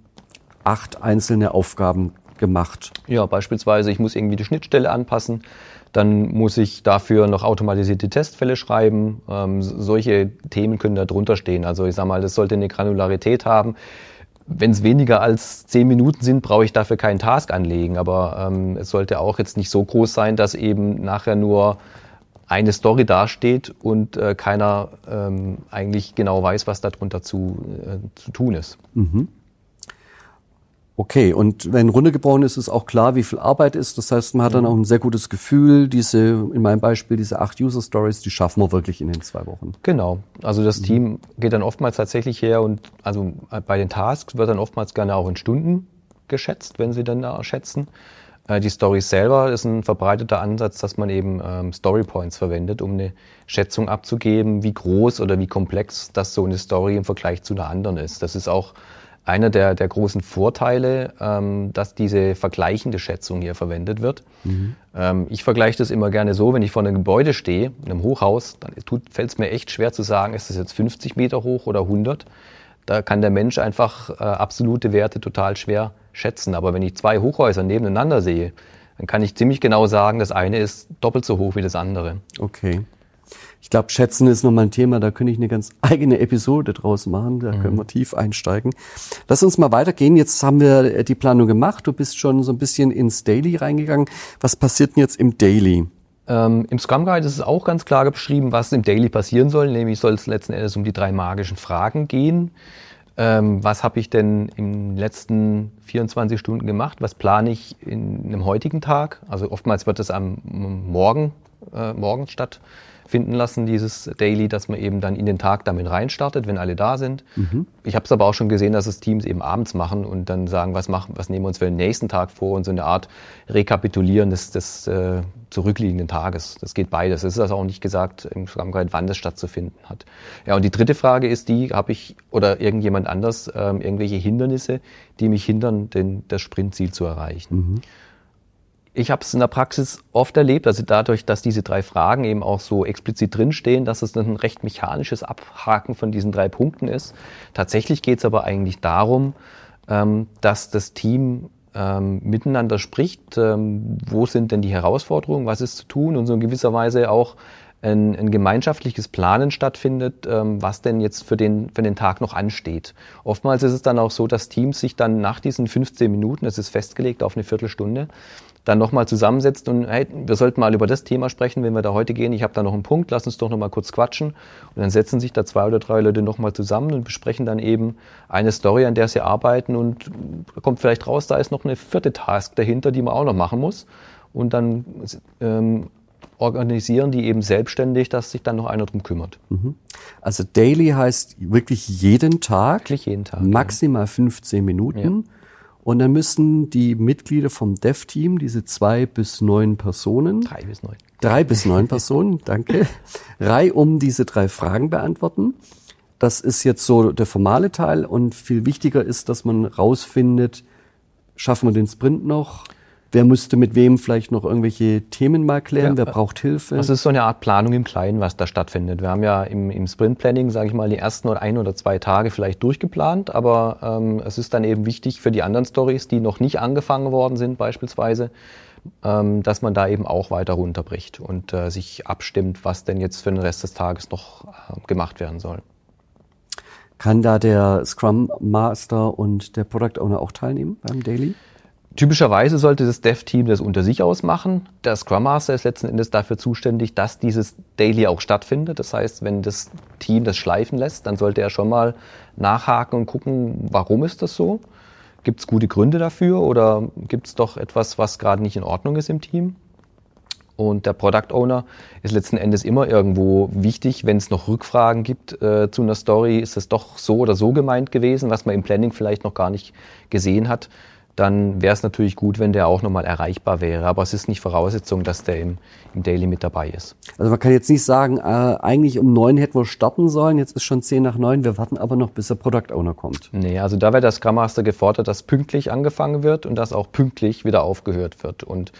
acht einzelne Aufgaben gemacht. Ja, beispielsweise, ich muss irgendwie die Schnittstelle anpassen, dann muss ich dafür noch automatisierte Testfälle schreiben. Ähm, solche Themen können da drunter stehen. Also ich sage mal, das sollte eine Granularität haben wenn es weniger als zehn Minuten sind, brauche ich dafür keinen Task anlegen. Aber ähm, es sollte auch jetzt nicht so groß sein, dass eben nachher nur eine Story dasteht und äh, keiner ähm, eigentlich genau weiß, was darunter zu, äh, zu tun ist. Mhm. Okay, und wenn runtergebrochen ist, ist auch klar, wie viel Arbeit ist. Das heißt, man hat dann auch ein sehr gutes Gefühl, diese, in meinem Beispiel, diese acht User Stories, die schaffen wir wirklich in den zwei Wochen. Genau. Also das mhm. Team geht dann oftmals tatsächlich her und also bei den Tasks wird dann oftmals gerne auch in Stunden geschätzt, wenn sie dann da schätzen. Äh, die Stories selber ist ein verbreiteter Ansatz, dass man eben ähm, Story Points verwendet, um eine Schätzung abzugeben, wie groß oder wie komplex das so eine Story im Vergleich zu einer anderen ist. Das ist auch einer der, der großen Vorteile, ähm, dass diese vergleichende Schätzung hier verwendet wird. Mhm. Ähm, ich vergleiche das immer gerne so, wenn ich vor einem Gebäude stehe, in einem Hochhaus, dann fällt es mir echt schwer zu sagen, ist das jetzt 50 Meter hoch oder 100. Da kann der Mensch einfach äh, absolute Werte total schwer schätzen. Aber wenn ich zwei Hochhäuser nebeneinander sehe, dann kann ich ziemlich genau sagen, das eine ist doppelt so hoch wie das andere. Okay. Ich glaube, Schätzen ist nochmal ein Thema, da könnte ich eine ganz eigene Episode draus machen, da mhm. können wir tief einsteigen. Lass uns mal weitergehen. Jetzt haben wir die Planung gemacht, du bist schon so ein bisschen ins Daily reingegangen. Was passiert denn jetzt im Daily? Ähm, Im Scrum Guide ist es auch ganz klar beschrieben, was im Daily passieren soll, nämlich soll es letzten Endes um die drei magischen Fragen gehen. Ähm, was habe ich denn in den letzten 24 Stunden gemacht? Was plane ich in einem heutigen Tag? Also oftmals wird es am Morgen, äh, morgens statt finden lassen, dieses Daily, dass man eben dann in den Tag damit reinstartet, wenn alle da sind. Mhm. Ich habe es aber auch schon gesehen, dass es Teams eben abends machen und dann sagen, was machen, was nehmen wir uns für den nächsten Tag vor und so eine Art Rekapitulieren des, des äh, zurückliegenden Tages. Das geht beides. Es ist also auch nicht gesagt im Guide, wann das stattzufinden hat. Ja, und die dritte Frage ist die, habe ich oder irgendjemand anders ähm, irgendwelche Hindernisse, die mich hindern, den, das Sprintziel zu erreichen? Mhm ich habe es in der Praxis oft erlebt, also dadurch, dass diese drei Fragen eben auch so explizit drinstehen, dass es ein recht mechanisches Abhaken von diesen drei Punkten ist. Tatsächlich geht es aber eigentlich darum, ähm, dass das Team ähm, miteinander spricht, ähm, wo sind denn die Herausforderungen, was ist zu tun und so in gewisser Weise auch ein, ein gemeinschaftliches Planen stattfindet, ähm, was denn jetzt für den, für den Tag noch ansteht. Oftmals ist es dann auch so, dass Teams sich dann nach diesen 15 Minuten, das ist festgelegt auf eine Viertelstunde, dann nochmal zusammensetzt und hey, wir sollten mal über das Thema sprechen, wenn wir da heute gehen. Ich habe da noch einen Punkt, lass uns doch nochmal kurz quatschen. Und dann setzen sich da zwei oder drei Leute nochmal zusammen und besprechen dann eben eine Story, an der sie arbeiten und kommt vielleicht raus, da ist noch eine vierte Task dahinter, die man auch noch machen muss. Und dann ähm, organisieren die eben selbstständig, dass sich dann noch einer drum kümmert. Mhm. Also Daily heißt wirklich jeden Tag. Wirklich jeden Tag. Maximal ja. 15 Minuten. Ja. Und dann müssen die Mitglieder vom Dev-Team, diese zwei bis neun Personen, drei bis neun, drei bis neun Personen, danke, Reihe um diese drei Fragen beantworten. Das ist jetzt so der formale Teil und viel wichtiger ist, dass man rausfindet, schaffen wir den Sprint noch? Wer müsste mit wem vielleicht noch irgendwelche Themen mal klären? Ja, Wer braucht Hilfe? Das ist so eine Art Planung im Kleinen, was da stattfindet. Wir haben ja im, im Sprint-Planning, sage ich mal, die ersten oder ein oder zwei Tage vielleicht durchgeplant, aber ähm, es ist dann eben wichtig für die anderen Stories, die noch nicht angefangen worden sind beispielsweise, ähm, dass man da eben auch weiter runterbricht und äh, sich abstimmt, was denn jetzt für den Rest des Tages noch äh, gemacht werden soll. Kann da der Scrum Master und der Product Owner auch teilnehmen beim Daily? Typischerweise sollte das Dev-Team das unter sich aus machen. Der Scrum Master ist letzten Endes dafür zuständig, dass dieses Daily auch stattfindet. Das heißt, wenn das Team das schleifen lässt, dann sollte er schon mal nachhaken und gucken, warum ist das so? Gibt es gute Gründe dafür oder gibt es doch etwas, was gerade nicht in Ordnung ist im Team? Und der Product Owner ist letzten Endes immer irgendwo wichtig, wenn es noch Rückfragen gibt äh, zu einer Story, ist es doch so oder so gemeint gewesen, was man im Planning vielleicht noch gar nicht gesehen hat dann wäre es natürlich gut, wenn der auch nochmal erreichbar wäre. Aber es ist nicht Voraussetzung, dass der im, im Daily mit dabei ist. Also man kann jetzt nicht sagen, äh, eigentlich um neun hätten wir starten sollen, jetzt ist schon zehn nach neun, wir warten aber noch, bis der Product Owner kommt. Nee, also da wäre der Scrum Master gefordert, dass pünktlich angefangen wird und dass auch pünktlich wieder aufgehört wird. Und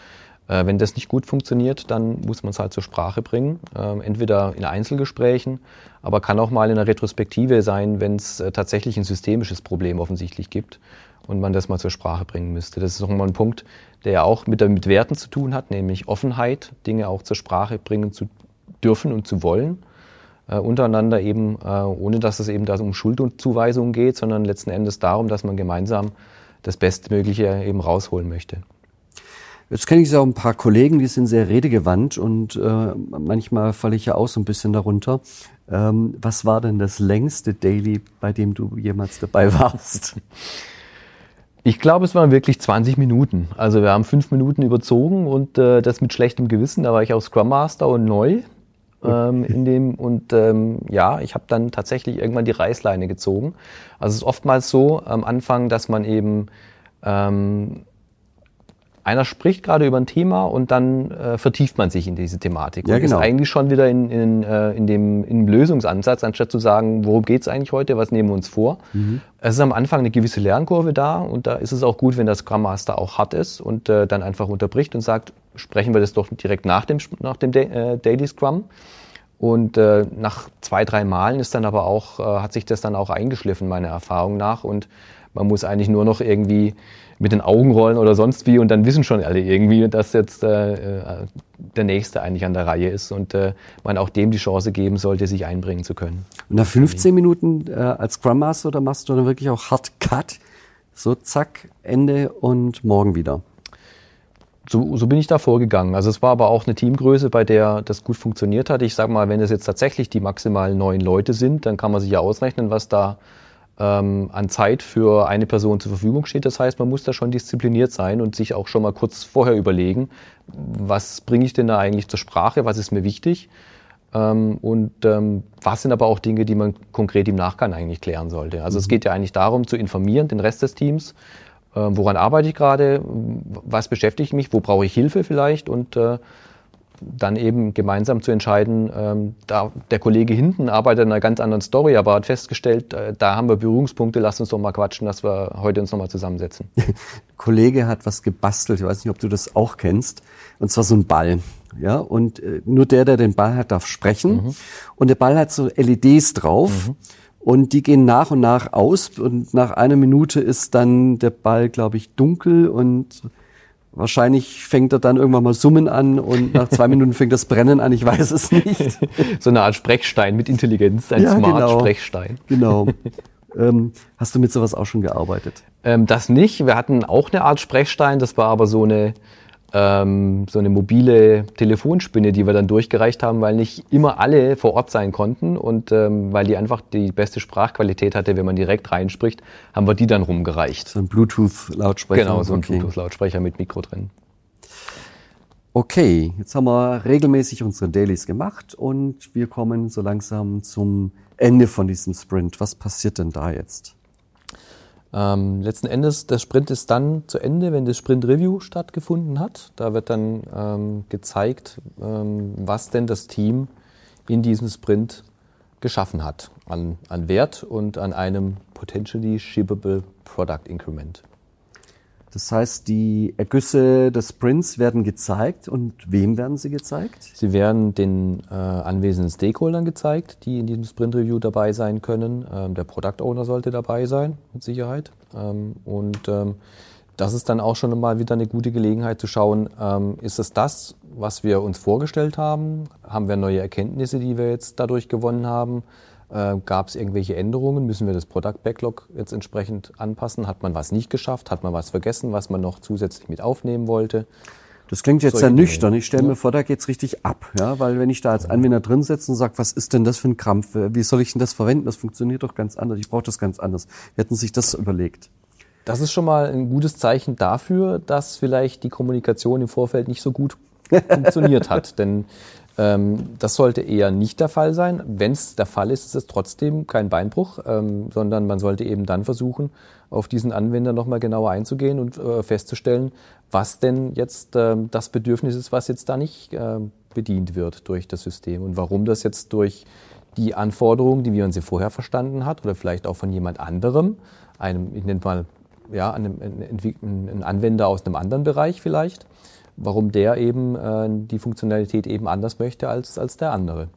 äh, wenn das nicht gut funktioniert, dann muss man es halt zur Sprache bringen. Äh, entweder in Einzelgesprächen, aber kann auch mal in einer Retrospektive sein, wenn es äh, tatsächlich ein systemisches Problem offensichtlich gibt und man das mal zur Sprache bringen müsste. Das ist nochmal ein Punkt, der auch mit, mit Werten zu tun hat, nämlich Offenheit, Dinge auch zur Sprache bringen zu dürfen und zu wollen. Äh, untereinander eben, äh, ohne dass es eben da um Schuldzuweisungen geht, sondern letzten Endes darum, dass man gemeinsam das Bestmögliche eben rausholen möchte. Jetzt kenne ich so ein paar Kollegen, die sind sehr redegewandt und äh, manchmal falle ich ja auch so ein bisschen darunter. Ähm, was war denn das längste Daily, bei dem du jemals dabei warst? Ich glaube, es waren wirklich 20 Minuten. Also wir haben fünf Minuten überzogen und äh, das mit schlechtem Gewissen. Da war ich auch Scrum Master und neu ähm, in dem und ähm, ja, ich habe dann tatsächlich irgendwann die Reißleine gezogen. Also es ist oftmals so am Anfang, dass man eben ähm, einer spricht gerade über ein Thema und dann äh, vertieft man sich in diese Thematik. Ja, genau. ist eigentlich schon wieder in, in, äh, in, dem, in Lösungsansatz, anstatt zu sagen, worum geht's eigentlich heute, was nehmen wir uns vor. Mhm. Es ist am Anfang eine gewisse Lernkurve da und da ist es auch gut, wenn der Scrum Master auch hart ist und äh, dann einfach unterbricht und sagt, sprechen wir das doch direkt nach dem, nach dem äh, Daily Scrum. Und äh, nach zwei, drei Malen ist dann aber auch, äh, hat sich das dann auch eingeschliffen, meiner Erfahrung nach. Und man muss eigentlich nur noch irgendwie mit den Augen rollen oder sonst wie und dann wissen schon alle irgendwie, dass jetzt äh, äh, der Nächste eigentlich an der Reihe ist und äh, man auch dem die Chance geben sollte, sich einbringen zu können. Und nach 15 Minuten äh, als Scrum Master, da machst du dann wirklich auch Hard Cut, so zack, Ende und morgen wieder. So, so bin ich da vorgegangen. Also es war aber auch eine Teamgröße, bei der das gut funktioniert hat. Ich sage mal, wenn es jetzt tatsächlich die maximal neun Leute sind, dann kann man sich ja ausrechnen, was da ähm, an Zeit für eine Person zur Verfügung steht. Das heißt, man muss da schon diszipliniert sein und sich auch schon mal kurz vorher überlegen, was bringe ich denn da eigentlich zur Sprache, was ist mir wichtig ähm, und ähm, was sind aber auch Dinge, die man konkret im Nachgang eigentlich klären sollte. Also mhm. es geht ja eigentlich darum zu informieren, den Rest des Teams, äh, woran arbeite ich gerade, was beschäftigt mich, wo brauche ich Hilfe vielleicht und äh, dann eben gemeinsam zu entscheiden, ähm, da der Kollege hinten arbeitet an einer ganz anderen Story, aber hat festgestellt, äh, da haben wir Berührungspunkte, lass uns doch mal quatschen, dass wir heute uns nochmal zusammensetzen. Kollege hat was gebastelt, ich weiß nicht, ob du das auch kennst, und zwar so ein Ball. Ja, und äh, nur der, der den Ball hat, darf sprechen. Mhm. Und der Ball hat so LEDs drauf. Mhm. Und die gehen nach und nach aus. Und nach einer Minute ist dann der Ball, glaube ich, dunkel und Wahrscheinlich fängt er dann irgendwann mal Summen an und nach zwei Minuten fängt das Brennen an, ich weiß es nicht. so eine Art Sprechstein mit Intelligenz, ein ja, Smart-Sprechstein. Genau. genau. ähm, hast du mit sowas auch schon gearbeitet? Ähm, das nicht. Wir hatten auch eine Art Sprechstein, das war aber so eine ähm, so eine mobile Telefonspinne, die wir dann durchgereicht haben, weil nicht immer alle vor Ort sein konnten und ähm, weil die einfach die beste Sprachqualität hatte, wenn man direkt reinspricht, haben wir die dann rumgereicht. So ein Bluetooth-Lautsprecher. Genau, so ein okay. Bluetooth-Lautsprecher mit Mikro drin. Okay, jetzt haben wir regelmäßig unsere Dailies gemacht und wir kommen so langsam zum Ende von diesem Sprint. Was passiert denn da jetzt? Ähm, letzten Endes, der Sprint ist dann zu Ende, wenn das Sprint Review stattgefunden hat. Da wird dann ähm, gezeigt, ähm, was denn das Team in diesem Sprint geschaffen hat an, an Wert und an einem potentially shippable Product Increment. Das heißt, die Ergüsse des Sprints werden gezeigt und wem werden sie gezeigt? Sie werden den äh, anwesenden Stakeholdern gezeigt, die in diesem Sprint Review dabei sein können. Ähm, der Product Owner sollte dabei sein, mit Sicherheit. Ähm, und ähm, das ist dann auch schon mal wieder eine gute Gelegenheit zu schauen, ähm, ist es das, was wir uns vorgestellt haben? Haben wir neue Erkenntnisse, die wir jetzt dadurch gewonnen haben? Äh, Gab es irgendwelche Änderungen? Müssen wir das Product Backlog jetzt entsprechend anpassen? Hat man was nicht geschafft? Hat man was vergessen, was man noch zusätzlich mit aufnehmen wollte? Das klingt jetzt sehr nüchtern. Ich stelle mir vor, da geht's richtig ab. Ja, weil wenn ich da als Anwender drin sitze und sage, was ist denn das für ein Krampf? Wie soll ich denn das verwenden? Das funktioniert doch ganz anders. Ich brauche das ganz anders. Wir hätten sich das überlegt. Das ist schon mal ein gutes Zeichen dafür, dass vielleicht die Kommunikation im Vorfeld nicht so gut funktioniert hat. Denn ähm, das sollte eher nicht der Fall sein. Wenn es der Fall ist, ist es trotzdem kein Beinbruch, ähm, sondern man sollte eben dann versuchen, auf diesen Anwender nochmal genauer einzugehen und äh, festzustellen, was denn jetzt äh, das Bedürfnis ist, was jetzt da nicht bedient wird durch das System und warum das jetzt durch die Anforderungen, die wir uns hier vorher verstanden hat oder vielleicht auch von jemand anderem, einem, ich nenne mal, ja, einem, einem Anwender aus einem anderen Bereich vielleicht, warum der eben äh, die Funktionalität eben anders möchte als, als der andere.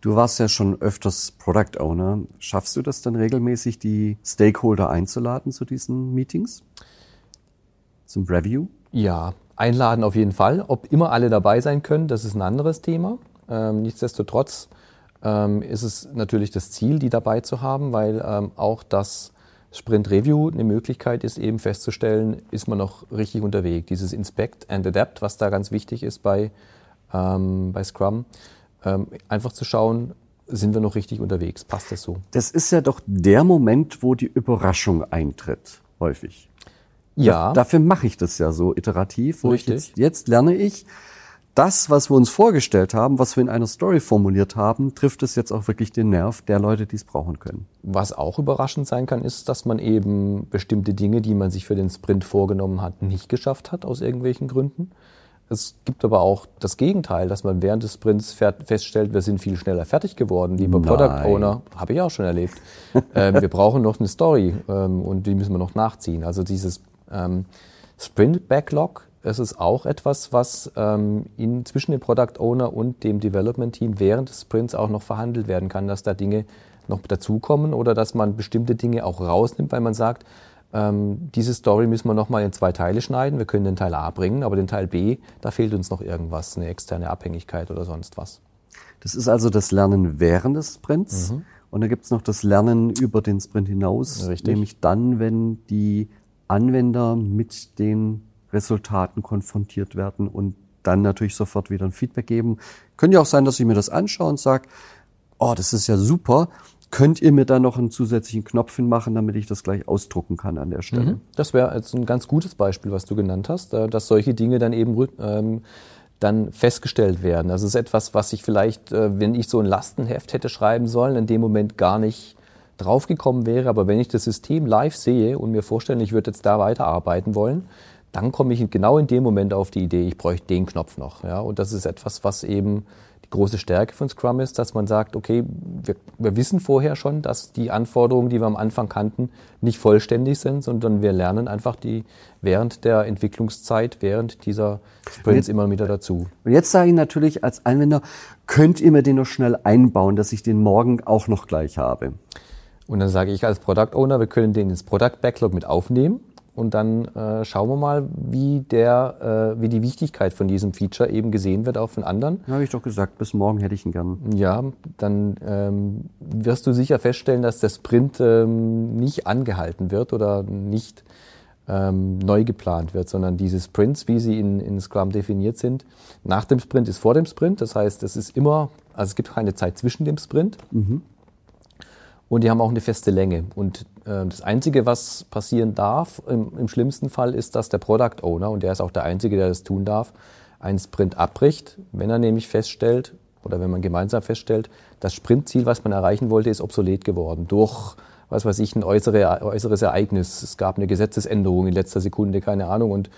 Du warst ja schon öfters Product Owner. Schaffst du das dann regelmäßig, die Stakeholder einzuladen zu diesen Meetings? Zum Review? Ja, einladen auf jeden Fall. Ob immer alle dabei sein können, das ist ein anderes Thema. Ähm, nichtsdestotrotz ähm, ist es natürlich das Ziel, die dabei zu haben, weil ähm, auch das Sprint Review eine Möglichkeit ist, eben festzustellen, ist man noch richtig unterwegs. Dieses Inspect and Adapt, was da ganz wichtig ist bei, ähm, bei Scrum, ähm, einfach zu schauen, sind wir noch richtig unterwegs? Passt das so? Das ist ja doch der Moment, wo die Überraschung eintritt, häufig. Ja. dafür mache ich das ja so iterativ. Wo richtig. Ich jetzt, jetzt lerne ich, das, was wir uns vorgestellt haben, was wir in einer Story formuliert haben, trifft es jetzt auch wirklich den Nerv der Leute, die es brauchen können. Was auch überraschend sein kann, ist, dass man eben bestimmte Dinge, die man sich für den Sprint vorgenommen hat, nicht geschafft hat aus irgendwelchen Gründen. Es gibt aber auch das Gegenteil, dass man während des Sprints feststellt, wir sind viel schneller fertig geworden. Lieber Nein. Product Owner, habe ich auch schon erlebt. ähm, wir brauchen noch eine Story ähm, und die müssen wir noch nachziehen. Also dieses ähm, Sprint Backlog es ist auch etwas, was ähm, in, zwischen dem Product Owner und dem Development Team während des Sprints auch noch verhandelt werden kann, dass da Dinge noch dazukommen oder dass man bestimmte Dinge auch rausnimmt, weil man sagt, ähm, diese Story müssen wir nochmal in zwei Teile schneiden. Wir können den Teil A bringen, aber den Teil B, da fehlt uns noch irgendwas, eine externe Abhängigkeit oder sonst was. Das ist also das Lernen während des Sprints. Mhm. Und da gibt es noch das Lernen über den Sprint hinaus, Richtig. nämlich dann, wenn die Anwender mit den Resultaten konfrontiert werden und dann natürlich sofort wieder ein Feedback geben. Könnte ja auch sein, dass ich mir das anschaue und sage, oh, das ist ja super. Könnt ihr mir da noch einen zusätzlichen Knopf hinmachen, damit ich das gleich ausdrucken kann an der Stelle? Mhm. Das wäre jetzt ein ganz gutes Beispiel, was du genannt hast, äh, dass solche Dinge dann eben ähm, dann festgestellt werden. Das ist etwas, was ich vielleicht, äh, wenn ich so ein Lastenheft hätte schreiben sollen, in dem Moment gar nicht draufgekommen wäre. Aber wenn ich das System live sehe und mir vorstelle, ich würde jetzt da weiterarbeiten wollen, dann komme ich genau in dem Moment auf die Idee, ich bräuchte den Knopf noch. Ja? Und das ist etwas, was eben die große Stärke von Scrum ist, dass man sagt, okay, wir, wir, wissen vorher schon, dass die Anforderungen, die wir am Anfang kannten, nicht vollständig sind, sondern wir lernen einfach die während der Entwicklungszeit, während dieser Sprints immer wieder dazu. Und jetzt sage ich natürlich als Anwender, könnt ihr mir den noch schnell einbauen, dass ich den morgen auch noch gleich habe? Und dann sage ich als Product Owner, wir können den ins Product Backlog mit aufnehmen und dann äh, schauen wir mal, wie, der, äh, wie die Wichtigkeit von diesem Feature eben gesehen wird, auch von anderen. Ja, habe ich doch gesagt, bis morgen hätte ich ihn gern. Ja, dann ähm, wirst du sicher feststellen, dass der Sprint ähm, nicht angehalten wird oder nicht ähm, neu geplant wird, sondern diese Sprints, wie sie in, in Scrum definiert sind, nach dem Sprint ist vor dem Sprint. Das heißt, es ist immer, also es gibt keine Zeit zwischen dem Sprint. Mhm. Und die haben auch eine feste Länge. Und äh, das Einzige, was passieren darf, im, im, schlimmsten Fall, ist, dass der Product Owner, und der ist auch der Einzige, der das tun darf, einen Sprint abbricht, wenn er nämlich feststellt, oder wenn man gemeinsam feststellt, das Sprintziel, was man erreichen wollte, ist obsolet geworden durch, was weiß ich, ein äußere, äußeres Ereignis. Es gab eine Gesetzesänderung in letzter Sekunde, keine Ahnung, und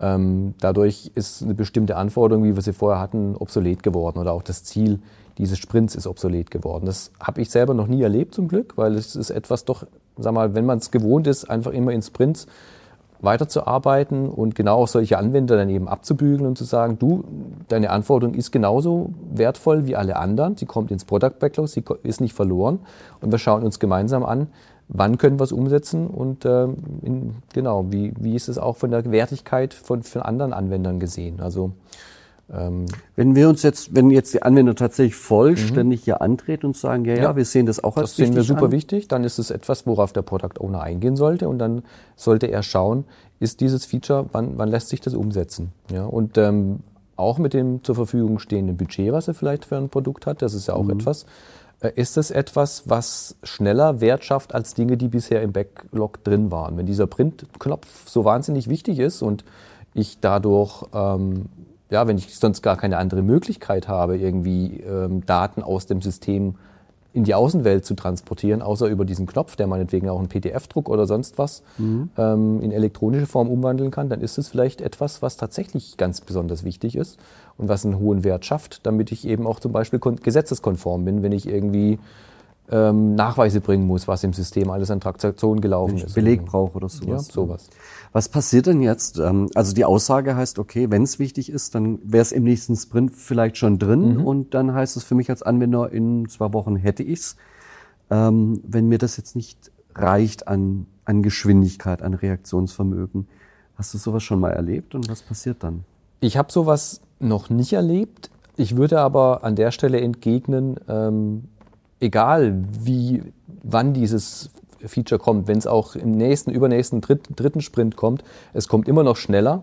ähm, dadurch ist eine bestimmte Anforderung, wie wir sie vorher hatten, obsolet geworden oder auch das Ziel dieses Sprints ist obsolet geworden. Das habe ich selber noch nie erlebt zum Glück, weil es ist etwas doch, sag mal, wenn man es gewohnt ist, einfach immer in Sprints weiterzuarbeiten und genau auch solche Anwender dann eben abzubügeln und zu sagen, du, deine Anforderung ist genauso wertvoll wie alle anderen, sie kommt ins Product Backlog, sie ist nicht verloren und wir schauen uns gemeinsam an, wann können wir es umsetzen und äh, in, genau, wie, wie ist es auch von der Wertigkeit von, von anderen Anwendern gesehen. Also wenn wir uns jetzt, wenn jetzt die Anwender tatsächlich vollständig mhm. hier antreten und sagen, ja, ja, ja, wir sehen das auch als das wichtig. Das sehen wir super an. wichtig, dann ist es etwas, worauf der Product Owner eingehen sollte und dann sollte er schauen, ist dieses Feature, wann, wann lässt sich das umsetzen? Ja, und ähm, auch mit dem zur Verfügung stehenden Budget, was er vielleicht für ein Produkt hat, das ist ja auch mhm. etwas, äh, ist es etwas, was schneller Wert schafft als Dinge, die bisher im Backlog drin waren. Wenn dieser Print-Knopf so wahnsinnig wichtig ist und ich dadurch ähm, ja, wenn ich sonst gar keine andere Möglichkeit habe, irgendwie ähm, Daten aus dem System in die Außenwelt zu transportieren, außer über diesen Knopf, der meinetwegen auch einen PDF-Druck oder sonst was mhm. ähm, in elektronische Form umwandeln kann, dann ist es vielleicht etwas, was tatsächlich ganz besonders wichtig ist und was einen hohen Wert schafft, damit ich eben auch zum Beispiel gesetzeskonform bin, wenn ich irgendwie ähm, Nachweise bringen muss, was im System alles an Transaktionen gelaufen ist. Beleg brauche oder sowas. Ja, sowas. Was passiert denn jetzt? Ähm, also die Aussage heißt, okay, wenn es wichtig ist, dann wäre es im nächsten Sprint vielleicht schon drin mhm. und dann heißt es für mich als Anwender, in zwei Wochen hätte ich's. Ähm, wenn mir das jetzt nicht reicht an, an Geschwindigkeit, an Reaktionsvermögen. Hast du sowas schon mal erlebt und was passiert dann? Ich habe sowas noch nicht erlebt. Ich würde aber an der Stelle entgegnen, ähm, egal wie, wann dieses Feature kommt, wenn es auch im nächsten, übernächsten, dritt, dritten Sprint kommt, es kommt immer noch schneller,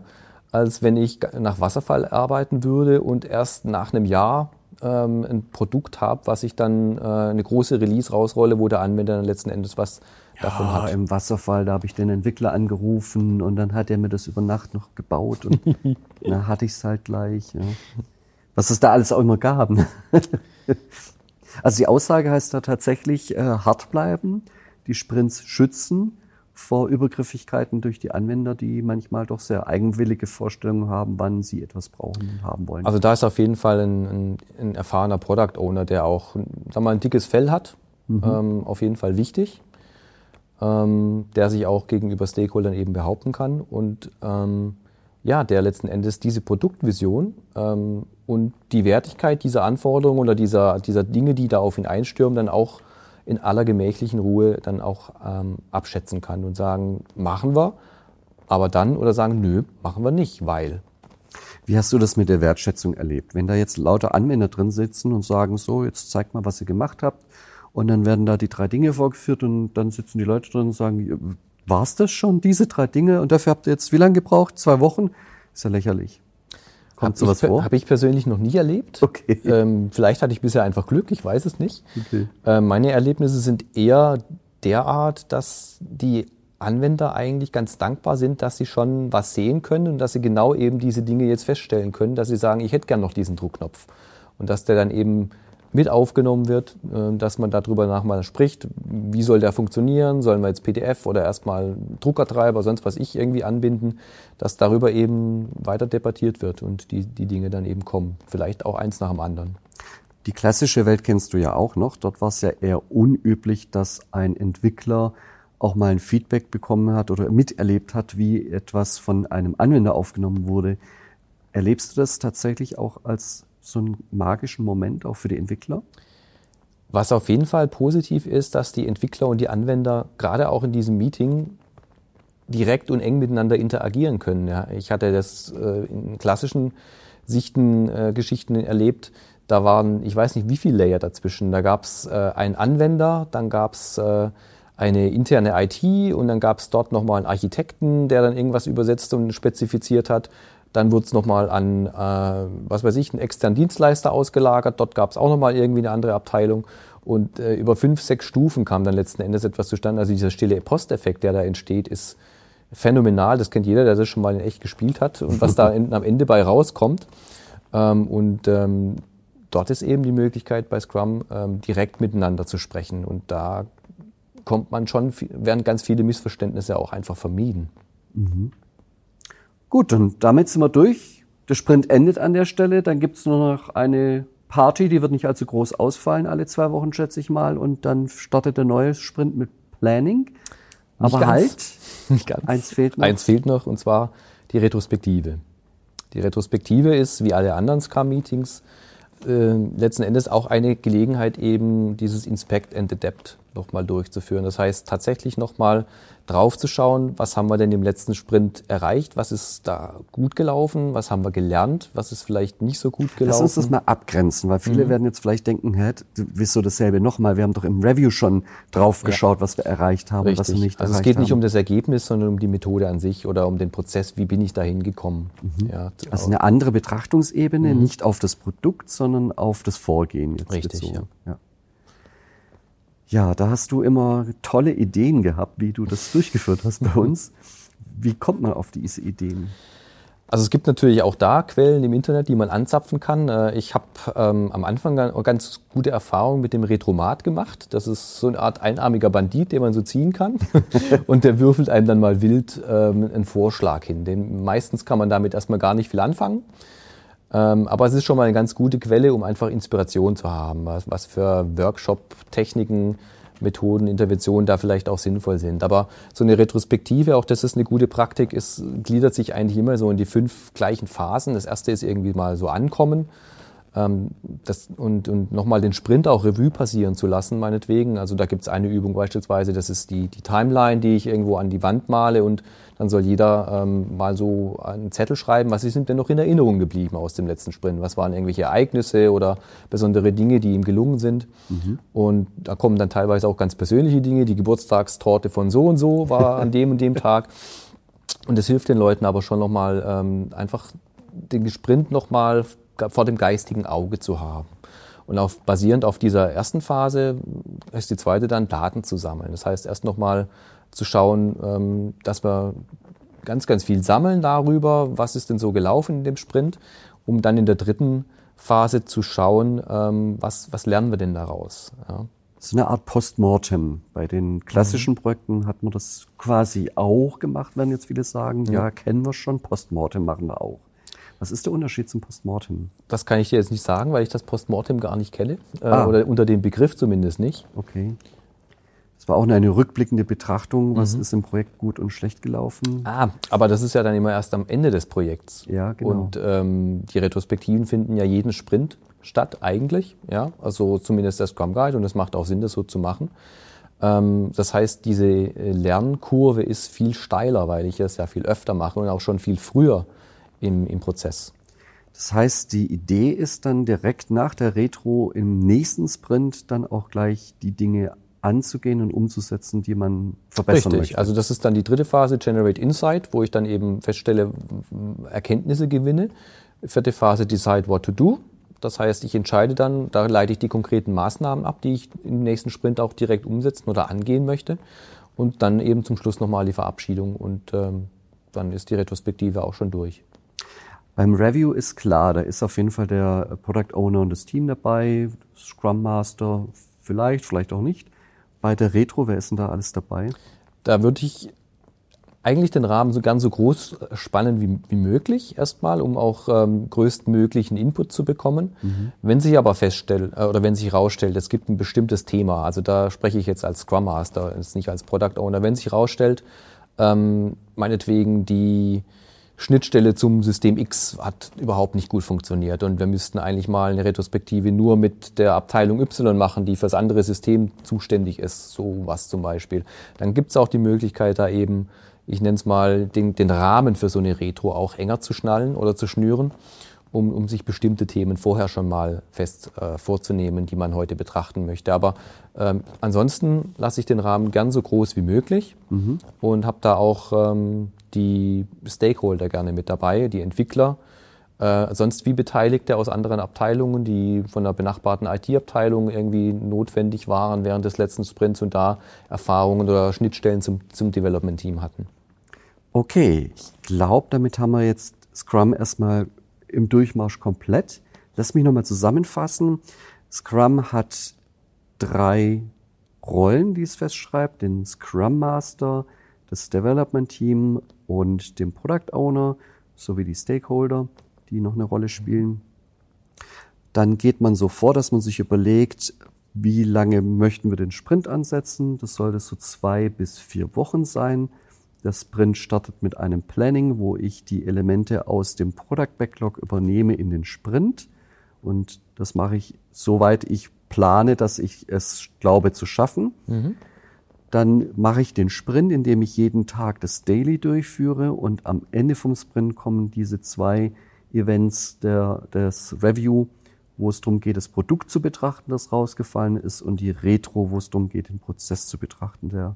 als wenn ich nach Wasserfall arbeiten würde und erst nach einem Jahr ähm, ein Produkt habe, was ich dann äh, eine große Release rausrolle, wo der Anwender dann letzten Endes was ja, davon hat. Im Wasserfall, da habe ich den Entwickler angerufen und dann hat er mir das über Nacht noch gebaut und dann hatte ich es halt gleich. Ja. Was es da alles auch immer gab. Also die Aussage heißt da tatsächlich äh, hart bleiben, die Sprints schützen vor Übergriffigkeiten durch die Anwender, die manchmal doch sehr eigenwillige Vorstellungen haben, wann sie etwas brauchen und haben wollen. Also da ist auf jeden Fall ein, ein, ein erfahrener Product Owner, der auch sag mal, ein dickes Fell hat, mhm. ähm, auf jeden Fall wichtig, ähm, der sich auch gegenüber Stakeholdern eben behaupten kann und ähm, ja, der letzten Endes diese Produktvision ähm, und die Wertigkeit dieser Anforderungen oder dieser, dieser Dinge, die da auf ihn einstürmen, dann auch in aller gemächlichen Ruhe dann auch ähm, abschätzen kann und sagen, machen wir, aber dann oder sagen, nö, machen wir nicht, weil. Wie hast du das mit der Wertschätzung erlebt? Wenn da jetzt lauter Anwender drin sitzen und sagen, so, jetzt zeigt mal, was ihr gemacht habt, und dann werden da die drei Dinge vorgeführt und dann sitzen die Leute drin und sagen, war's das schon, diese drei Dinge? Und dafür habt ihr jetzt wie lange gebraucht? Zwei Wochen? Ist ja lächerlich. Kommt hab sowas ich, vor? Habe ich persönlich noch nie erlebt. Okay. Ähm, vielleicht hatte ich bisher einfach Glück, ich weiß es nicht. Okay. Ähm, meine Erlebnisse sind eher derart, dass die Anwender eigentlich ganz dankbar sind, dass sie schon was sehen können und dass sie genau eben diese Dinge jetzt feststellen können, dass sie sagen, ich hätte gern noch diesen Druckknopf. Und dass der dann eben mit aufgenommen wird, äh, dass man darüber nachher spricht, wie soll der funktionieren, sollen wir jetzt PDF oder erstmal Druckertreiber, sonst was ich irgendwie anbinden, dass darüber eben weiter debattiert wird und die, die Dinge dann eben kommen. Vielleicht auch eins nach dem anderen. Die klassische Welt kennst du ja auch noch. Dort war es ja eher unüblich, dass ein Entwickler auch mal ein Feedback bekommen hat oder miterlebt hat, wie etwas von einem Anwender aufgenommen wurde. Erlebst du das tatsächlich auch als so einen magischen Moment auch für die Entwickler? Was auf jeden Fall positiv ist, dass die Entwickler und die Anwender gerade auch in diesem Meeting direkt und eng miteinander interagieren können. Ja, ich hatte das äh, in klassischen Sichten, äh, Geschichten erlebt. Da waren, ich weiß nicht, wie viele Layer dazwischen. Da gab es äh, einen Anwender, dann gab es äh, eine interne IT und dann gab es dort nochmal einen Architekten, der dann irgendwas übersetzt und spezifiziert hat. Dann wurde es nochmal an, äh, was weiß ich, einen externen Dienstleister ausgelagert. Dort gab es auch nochmal irgendwie eine andere Abteilung. Und äh, über fünf, sechs Stufen kam dann letzten Endes etwas zustande. Also dieser stille Posteffekt, der da entsteht, ist phänomenal. Das kennt jeder, der das schon mal in echt gespielt hat. Und was da am Ende bei rauskommt. Ähm, und ähm, dort ist eben die Möglichkeit bei Scrum ähm, direkt miteinander zu sprechen. Und da kommt man schon, werden ganz viele Missverständnisse auch einfach vermieden. Mhm. Gut, und damit sind wir durch. Der Sprint endet an der Stelle. Dann gibt's nur noch eine Party, die wird nicht allzu groß ausfallen, alle zwei Wochen, schätze ich mal. Und dann startet der neue Sprint mit Planning. Aber ganz, halt, nicht ganz. eins fehlt noch. Eins fehlt noch, und zwar die Retrospektive. Die Retrospektive ist, wie alle anderen Scrum-Meetings, äh, letzten Endes auch eine Gelegenheit, eben dieses Inspect and Adapt nochmal durchzuführen. Das heißt, tatsächlich nochmal draufzuschauen, was haben wir denn im letzten Sprint erreicht, was ist da gut gelaufen, was haben wir gelernt, was ist vielleicht nicht so gut gelaufen. Lass uns das mal abgrenzen, weil viele mhm. werden jetzt vielleicht denken, hä, wieso dasselbe nochmal, wir haben doch im Review schon drauf geschaut, ja. was wir erreicht haben, Richtig. was wir nicht also erreicht haben. Also es geht nicht um das Ergebnis, sondern um die Methode an sich oder um den Prozess, wie bin ich dahin gekommen. Mhm. Ja, also eine andere Betrachtungsebene, mhm. nicht auf das Produkt, sondern auf das Vorgehen jetzt Richtig, bezogen. Ja. ja. Ja, da hast du immer tolle Ideen gehabt, wie du das durchgeführt hast bei uns. Wie kommt man auf diese Ideen? Also es gibt natürlich auch da Quellen im Internet, die man anzapfen kann. Äh, ich habe ähm, am Anfang ganz gute Erfahrungen mit dem Retromat gemacht. Das ist so eine Art einarmiger Bandit, den man so ziehen kann. und der würfelt einem dann mal wild ähm, einen Vorschlag hin. Den, meistens kann man damit erstmal gar nicht viel anfangen. Ähm, aber es ist schon mal eine ganz gute Quelle, um einfach Inspiration zu haben, was, was für Workshop-Techniken, Methoden, Interventionen da vielleicht auch sinnvoll sind. Aber so eine Retrospektive, auch das ist eine gute Praktik, es gliedert sich eigentlich immer so in die fünf gleichen Phasen. Das erste ist irgendwie mal so ankommen das, und, und nochmal den Sprint auch Revue passieren zu lassen, meinetwegen. Also da gibt es eine Übung beispielsweise, das ist die, die Timeline, die ich irgendwo an die Wand male und dann soll jeder ähm, mal so einen Zettel schreiben, was ist ihm denn noch in Erinnerung geblieben aus dem letzten Sprint? Was waren irgendwelche Ereignisse oder besondere Dinge, die ihm gelungen sind? Mhm. Und da kommen dann teilweise auch ganz persönliche Dinge. Die Geburtstagstorte von so und so war an dem und dem Tag. Und das hilft den Leuten aber schon nochmal ähm, einfach den Sprint nochmal vor dem geistigen Auge zu haben. Und auf, basierend auf dieser ersten Phase ist die zweite dann Daten zu sammeln. Das heißt, erst nochmal zu schauen, ähm, dass wir ganz, ganz viel sammeln darüber, was ist denn so gelaufen in dem Sprint, um dann in der dritten Phase zu schauen, ähm, was, was lernen wir denn daraus. Ja. So eine Art Postmortem. Bei den klassischen mhm. Projekten hat man das quasi auch gemacht, werden jetzt viele sagen, ja, ja kennen wir schon, Postmortem machen wir auch. Was ist der Unterschied zum Postmortem? Das kann ich dir jetzt nicht sagen, weil ich das Postmortem gar nicht kenne. Äh, ah. Oder unter dem Begriff zumindest nicht. Okay. Es war auch eine rückblickende Betrachtung, was mhm. ist im Projekt gut und schlecht gelaufen. Ah, aber das ist ja dann immer erst am Ende des Projekts. Ja, genau. Und ähm, die Retrospektiven finden ja jeden Sprint statt eigentlich, ja, also zumindest der Scrum Guide und es macht auch Sinn, das so zu machen. Ähm, das heißt, diese äh, Lernkurve ist viel steiler, weil ich es ja viel öfter mache und auch schon viel früher im, im Prozess. Das heißt, die Idee ist dann direkt nach der Retro im nächsten Sprint dann auch gleich die Dinge anzugehen und umzusetzen, die man verbessern Richtig. möchte. Also das ist dann die dritte Phase, Generate Insight, wo ich dann eben feststelle, Erkenntnisse gewinne. Vierte Phase, Decide What to Do. Das heißt, ich entscheide dann, da leite ich die konkreten Maßnahmen ab, die ich im nächsten Sprint auch direkt umsetzen oder angehen möchte. Und dann eben zum Schluss nochmal die Verabschiedung und ähm, dann ist die Retrospektive auch schon durch. Beim Review ist klar, da ist auf jeden Fall der Product Owner und das Team dabei, Scrum Master vielleicht, vielleicht auch nicht. Bei der Retro, wer ist denn da alles dabei? Da würde ich eigentlich den Rahmen so ganz so groß spannen wie, wie möglich erstmal, um auch ähm, größtmöglichen Input zu bekommen. Mhm. Wenn sich aber feststellt äh, oder wenn sich herausstellt, es gibt ein bestimmtes Thema, also da spreche ich jetzt als Scrum Master, jetzt nicht als Product Owner, wenn sich herausstellt, ähm, meinetwegen die Schnittstelle zum System X hat überhaupt nicht gut funktioniert. Und wir müssten eigentlich mal eine Retrospektive nur mit der Abteilung Y machen, die für das andere System zuständig ist, so was zum Beispiel. Dann gibt es auch die Möglichkeit, da eben ich nenne es mal, den, den Rahmen für so eine Retro auch enger zu schnallen oder zu schnüren, um, um sich bestimmte Themen vorher schon mal fest äh, vorzunehmen, die man heute betrachten möchte. Aber ähm, ansonsten lasse ich den Rahmen gern so groß wie möglich mhm. und habe da auch ähm, die Stakeholder gerne mit dabei, die Entwickler, äh, sonst wie Beteiligte aus anderen Abteilungen, die von der benachbarten IT-Abteilung irgendwie notwendig waren während des letzten Sprints und da Erfahrungen oder Schnittstellen zum, zum Development-Team hatten. Okay, ich glaube, damit haben wir jetzt Scrum erstmal im Durchmarsch komplett. Lass mich nochmal zusammenfassen. Scrum hat drei Rollen, die es festschreibt, den Scrum Master, das Development Team und den Product Owner sowie die Stakeholder, die noch eine Rolle spielen. Dann geht man so vor, dass man sich überlegt, wie lange möchten wir den Sprint ansetzen. Das sollte so zwei bis vier Wochen sein. Der Sprint startet mit einem Planning, wo ich die Elemente aus dem Product Backlog übernehme in den Sprint. Und das mache ich soweit ich plane, dass ich es glaube zu schaffen. Mhm. Dann mache ich den Sprint, indem ich jeden Tag das Daily durchführe und am Ende vom Sprint kommen diese zwei Events der, des Review, wo es darum geht, das Produkt zu betrachten, das rausgefallen ist, und die Retro, wo es darum geht, den Prozess zu betrachten, der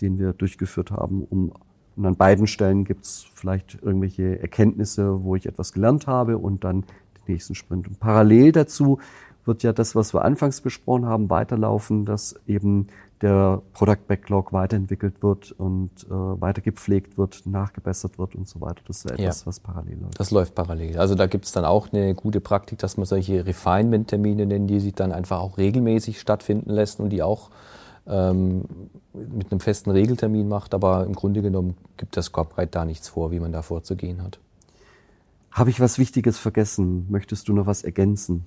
den wir durchgeführt haben. Um, und an beiden Stellen gibt es vielleicht irgendwelche Erkenntnisse, wo ich etwas gelernt habe und dann den nächsten Sprint. Und parallel dazu wird ja das, was wir anfangs besprochen haben, weiterlaufen, dass eben der Product Backlog weiterentwickelt wird und äh, weiter gepflegt wird, nachgebessert wird und so weiter. Das ist etwas, ja, was parallel läuft. Das läuft parallel. Also da gibt es dann auch eine gute Praktik, dass man solche Refinement-Termine nennt, die sich dann einfach auch regelmäßig stattfinden lässt und die auch ähm, mit einem festen Regeltermin macht, aber im Grunde genommen gibt das Corporate da nichts vor, wie man da vorzugehen hat. Habe ich was Wichtiges vergessen? Möchtest du noch was ergänzen?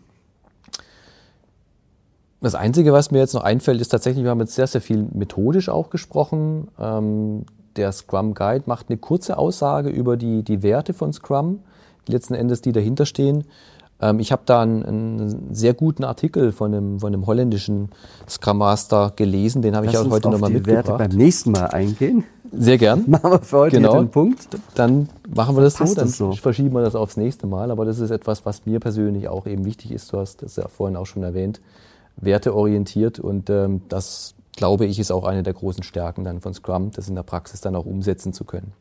Das Einzige, was mir jetzt noch einfällt, ist tatsächlich, wir haben jetzt sehr, sehr viel methodisch auch gesprochen. Ähm, der Scrum Guide macht eine kurze Aussage über die, die Werte von Scrum, die letzten Endes, die dahinter stehen. Ähm, ich habe da einen, einen, sehr guten Artikel von einem, von einem holländischen Scrum Master gelesen, den habe ich auch heute nochmal mitgebracht. Werte beim nächsten Mal eingehen. Sehr gern. Machen wir für heute genau. den Punkt. Dann machen wir das Passt so, dann das so. verschieben wir das aufs nächste Mal. Aber das ist etwas, was mir persönlich auch eben wichtig ist. Du hast das ja vorhin auch schon erwähnt. Werteorientiert und ähm, das glaube ich ist auch eine der großen Stärken dann von Scrum, das in der Praxis dann auch umsetzen zu können.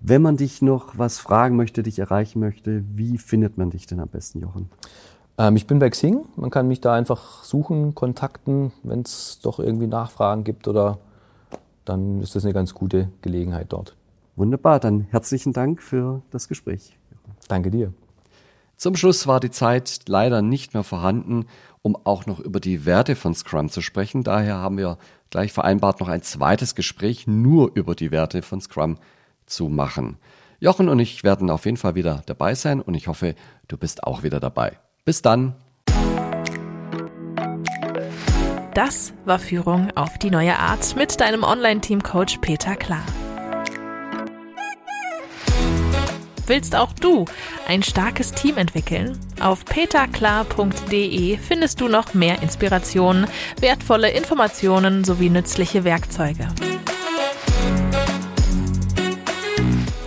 Wenn man dich noch was fragen möchte, dich erreichen möchte, wie findet man dich denn am besten, Jochen? Ähm, ich bin bei Xing. Man kann mich da einfach suchen, kontakten, wenn es doch irgendwie Nachfragen gibt oder dann ist das eine ganz gute Gelegenheit dort. Wunderbar, dann herzlichen Dank für das Gespräch. Danke dir. Zum Schluss war die Zeit leider nicht mehr vorhanden, um auch noch über die Werte von Scrum zu sprechen. Daher haben wir gleich vereinbart, noch ein zweites Gespräch nur über die Werte von Scrum zu machen. Jochen und ich werden auf jeden Fall wieder dabei sein und ich hoffe, du bist auch wieder dabei. Bis dann. Das war Führung auf die neue Art mit deinem Online-Team-Coach Peter Klar. Willst auch du ein starkes Team entwickeln? Auf peterklar.de findest du noch mehr Inspirationen, wertvolle Informationen sowie nützliche Werkzeuge.